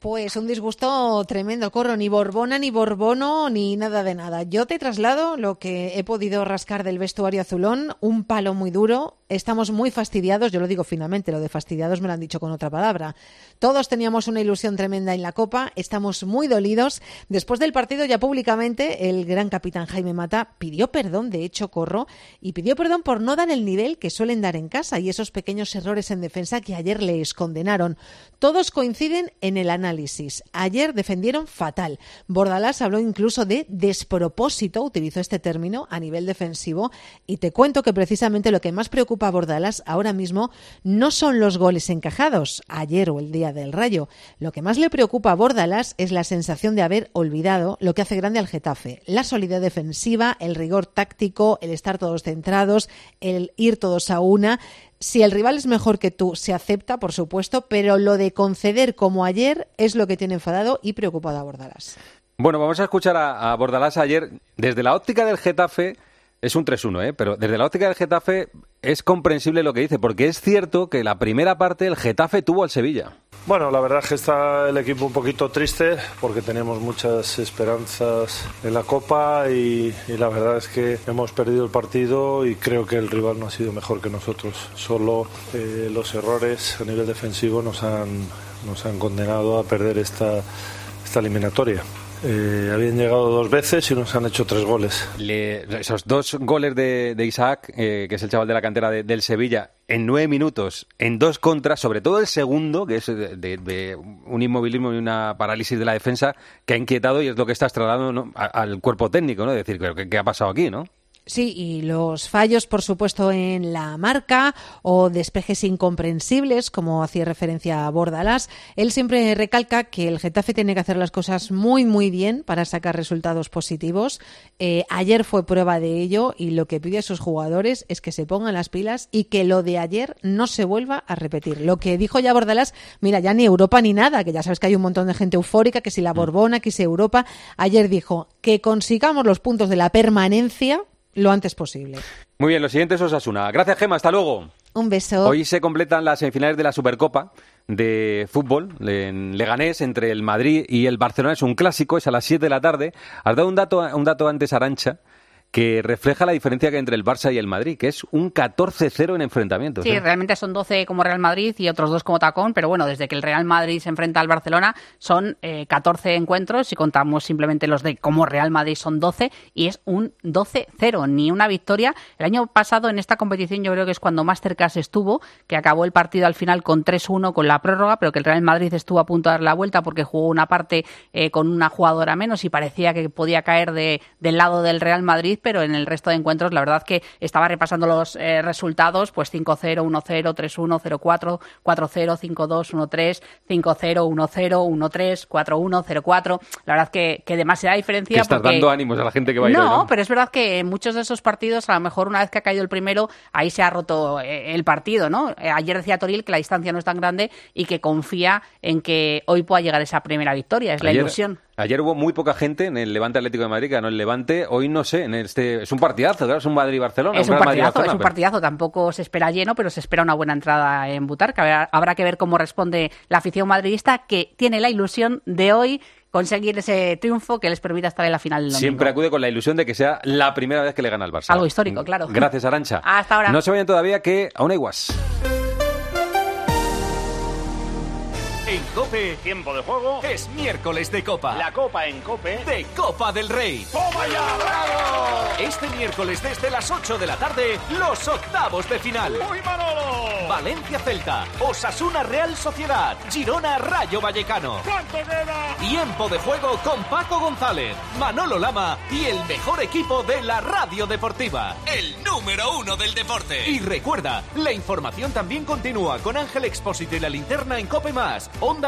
[SPEAKER 62] Pues un disgusto tremendo, corro, ni Borbona, ni Borbono, ni nada de nada. Yo te traslado lo que he podido rascar del vestuario azulón, un palo muy duro. Estamos muy fastidiados, yo lo digo finalmente, lo de fastidiados me lo han dicho con otra palabra. Todos teníamos una ilusión tremenda en la Copa, estamos muy dolidos. Después del partido, ya públicamente, el gran capitán Jaime Mata pidió perdón, de hecho, corro, y pidió perdón por no dar el nivel que suelen dar en casa y esos pequeños errores en defensa que ayer les condenaron. Todos coinciden en el análisis. Ayer defendieron fatal. Bordalás habló incluso de despropósito, utilizó este término, a nivel defensivo, y te cuento que precisamente lo que más preocupa a Bordalás ahora mismo no son los goles encajados, ayer o el día del Rayo. Lo que más le preocupa a Bordalás es la sensación de haber olvidado lo que hace grande al Getafe, la solidez defensiva, el rigor táctico, el estar todos centrados, el ir todos a una. Si el rival es mejor que tú, se acepta, por supuesto, pero lo de conceder como ayer es lo que tiene enfadado y preocupado a Bordalás.
[SPEAKER 4] Bueno, vamos a escuchar a, a Bordalás ayer. Desde la óptica del Getafe, es un 3-1, ¿eh? pero desde la óptica del Getafe es comprensible lo que dice, porque es cierto que la primera parte el Getafe tuvo al Sevilla.
[SPEAKER 63] Bueno, la verdad es que está el equipo un poquito triste porque tenemos muchas esperanzas en la Copa y, la verdad es que hemos perdido el partido y creo que el rival no ha sido mejor que nosotros. Solo eh, los errores a nivel defensivo nos han, nos han condenado a perder esta, esta eliminatoria. Eh, habían llegado dos veces y nos han hecho tres goles.
[SPEAKER 4] Le, esos dos goles de, Isaac, eh, que es el chaval de la cantera de, del Sevilla, en nueve minutos, en dos contras, sobre todo el segundo, que es de, un inmovilismo y una parálisis de la defensa, que ha inquietado y es lo que está trasladando al cuerpo técnico, ¿no? Es decir, ¿qué, ¿qué ha pasado aquí, no?
[SPEAKER 62] Sí, y los fallos, por supuesto, en la marca o despejes incomprensibles, como hacía referencia a Bordalás. Él siempre recalca que el Getafe tiene que hacer las cosas muy, muy bien para sacar resultados positivos. Eh, ayer fue prueba de ello y lo que pide a sus jugadores es que se pongan las pilas y que lo de ayer no se vuelva a repetir. Lo que dijo ya Bordalás, mira, ya ni Europa ni nada, que ya sabes que hay un montón de gente eufórica, que si la Borbona, que si Europa. Ayer dijo que consigamos los puntos de la permanencia lo antes posible.
[SPEAKER 4] Muy bien, lo siguiente es Osasuna. Gracias, Gema. Hasta luego.
[SPEAKER 62] Un beso.
[SPEAKER 4] Hoy se completan las semifinales de la Supercopa de fútbol en Leganés entre el Madrid y el Barcelona. Es un clásico, es a las 7 de la tarde. Has dado un dato, un dato antes, Arancha, que refleja la diferencia que hay entre el Barça y el Madrid, que es un 14-0 en enfrentamientos.
[SPEAKER 15] Sí,
[SPEAKER 4] ¿eh?
[SPEAKER 15] realmente son 12 como Real Madrid y otros dos como Tacón, pero bueno, desde que el Real Madrid se enfrenta al Barcelona son eh, 14 encuentros, si contamos simplemente los de como Real Madrid son 12 y es un 12-0, ni una victoria. El año pasado en esta competición yo creo que es cuando más cerca se estuvo, que acabó el partido al final con 3-1 con la prórroga, pero que el Real Madrid estuvo a punto de dar la vuelta porque jugó una parte eh, con una jugadora menos y parecía que podía caer de, del lado del Real Madrid, pero en el resto de encuentros la verdad que estaba repasando los eh, resultados, pues 5-0, 1-0, 3-1, 0-4, 4-0, 5-2, 1-3, 5-0, 1-0, 1-3, 4-1, 0-4. La verdad que, que demasiada diferencia.
[SPEAKER 4] Que estás
[SPEAKER 15] porque...
[SPEAKER 4] dando ánimos a la gente que va a ir
[SPEAKER 15] no,
[SPEAKER 4] hoy, ¿no?
[SPEAKER 15] pero es verdad que en muchos de esos partidos, a lo mejor una vez que ha caído el primero, ahí se ha roto eh, el partido, ¿no? Eh, ayer decía Toril que la distancia no es tan grande y que confía en que hoy pueda llegar esa primera victoria, es la
[SPEAKER 4] Ayer-
[SPEAKER 15] ilusión.
[SPEAKER 4] Ayer hubo muy poca gente en el Levante Atlético de Madrid, que ganó el Levante. Hoy no sé, en este es un partidazo, claro, es un Madrid-Barcelona.
[SPEAKER 15] Es un partidazo, es un partidazo. Tampoco se espera lleno, pero se espera una buena entrada en Butarca. Habrá, habrá que ver cómo responde la afición madridista, que tiene la ilusión de hoy conseguir ese triunfo que les permita estar en la final del domingo.
[SPEAKER 4] Siempre acude con la ilusión de que sea la primera vez que le gana al Barça.
[SPEAKER 15] Algo histórico, claro.
[SPEAKER 4] Gracias, Arancha.
[SPEAKER 15] Hasta ahora.
[SPEAKER 4] No se vayan todavía que aún hay guas.
[SPEAKER 64] Cope, tiempo de juego, es miércoles de Copa. La Copa en Cope de Copa del Rey. ¡Toma ya, bravo! Este miércoles desde las 8 de la tarde, los octavos de final. ¡Muy Manolo! Valencia Celta, Osasuna Real Sociedad, Girona Rayo Vallecano. ¿Cuánto queda? Tiempo de juego con Paco González, Manolo Lama y el mejor equipo de la radio deportiva. El número uno del deporte. Y recuerda, la información también continúa con Ángel Expósito y la linterna en Cope Más, Onda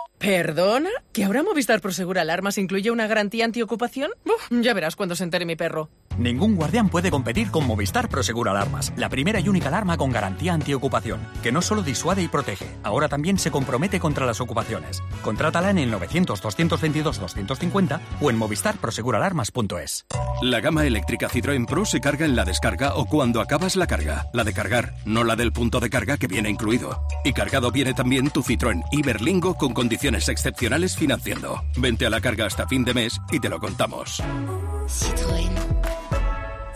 [SPEAKER 65] ¿Perdona? ¿Que ahora Movistar Prosegur Alarmas incluye una garantía antiocupación? Uf, ya verás cuando se entere mi perro.
[SPEAKER 66] Ningún guardián puede competir con Movistar Prosegur Alarmas, la primera y única alarma con garantía antiocupación, que no solo disuade y protege, ahora también se compromete contra las ocupaciones. Contrátala en el 900-222-250 o en movistarproseguralarmas.es.
[SPEAKER 67] La gama eléctrica Citroën Pro se carga en la descarga o cuando acabas la carga. La de cargar, no la del punto de carga que viene incluido. Y cargado viene también tu Citroën Iberlingo con condiciones excepcionales financiando. Vente a la carga hasta fin de mes y te lo contamos.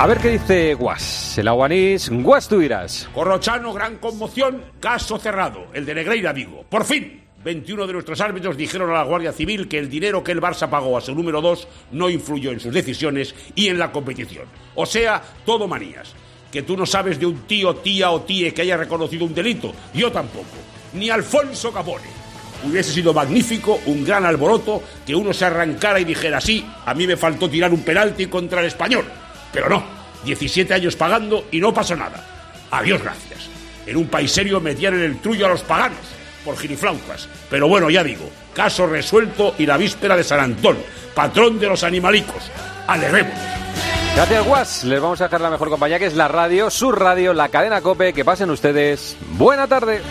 [SPEAKER 4] A ver qué dice Guas. El aguanís, Guas tú irás.
[SPEAKER 68] Corrochano, gran conmoción, caso cerrado, el de Negreira Vigo. Por fin, 21 de nuestros árbitros dijeron a la Guardia Civil que el dinero que el Barça pagó a su número 2 no influyó en sus decisiones y en la competición. O sea, todo manías. Que tú no sabes de un tío, tía o tíe que haya reconocido un delito. Yo tampoco. Ni Alfonso Capone. Hubiese sido magnífico, un gran alboroto, que uno se arrancara y dijera, sí, a mí me faltó tirar un penalti contra el español. Pero no, 17 años pagando y no pasó nada. Adiós, gracias. En un país serio metían en el trullo a los paganos, por giriflautas. Pero bueno, ya digo, caso resuelto y la víspera de San Antón, patrón de los animalicos. Alegremos.
[SPEAKER 4] Gracias, Guas. Les vamos a dejar la mejor compañía que es la radio, su radio, la cadena Cope. Que pasen ustedes. Buena tarde.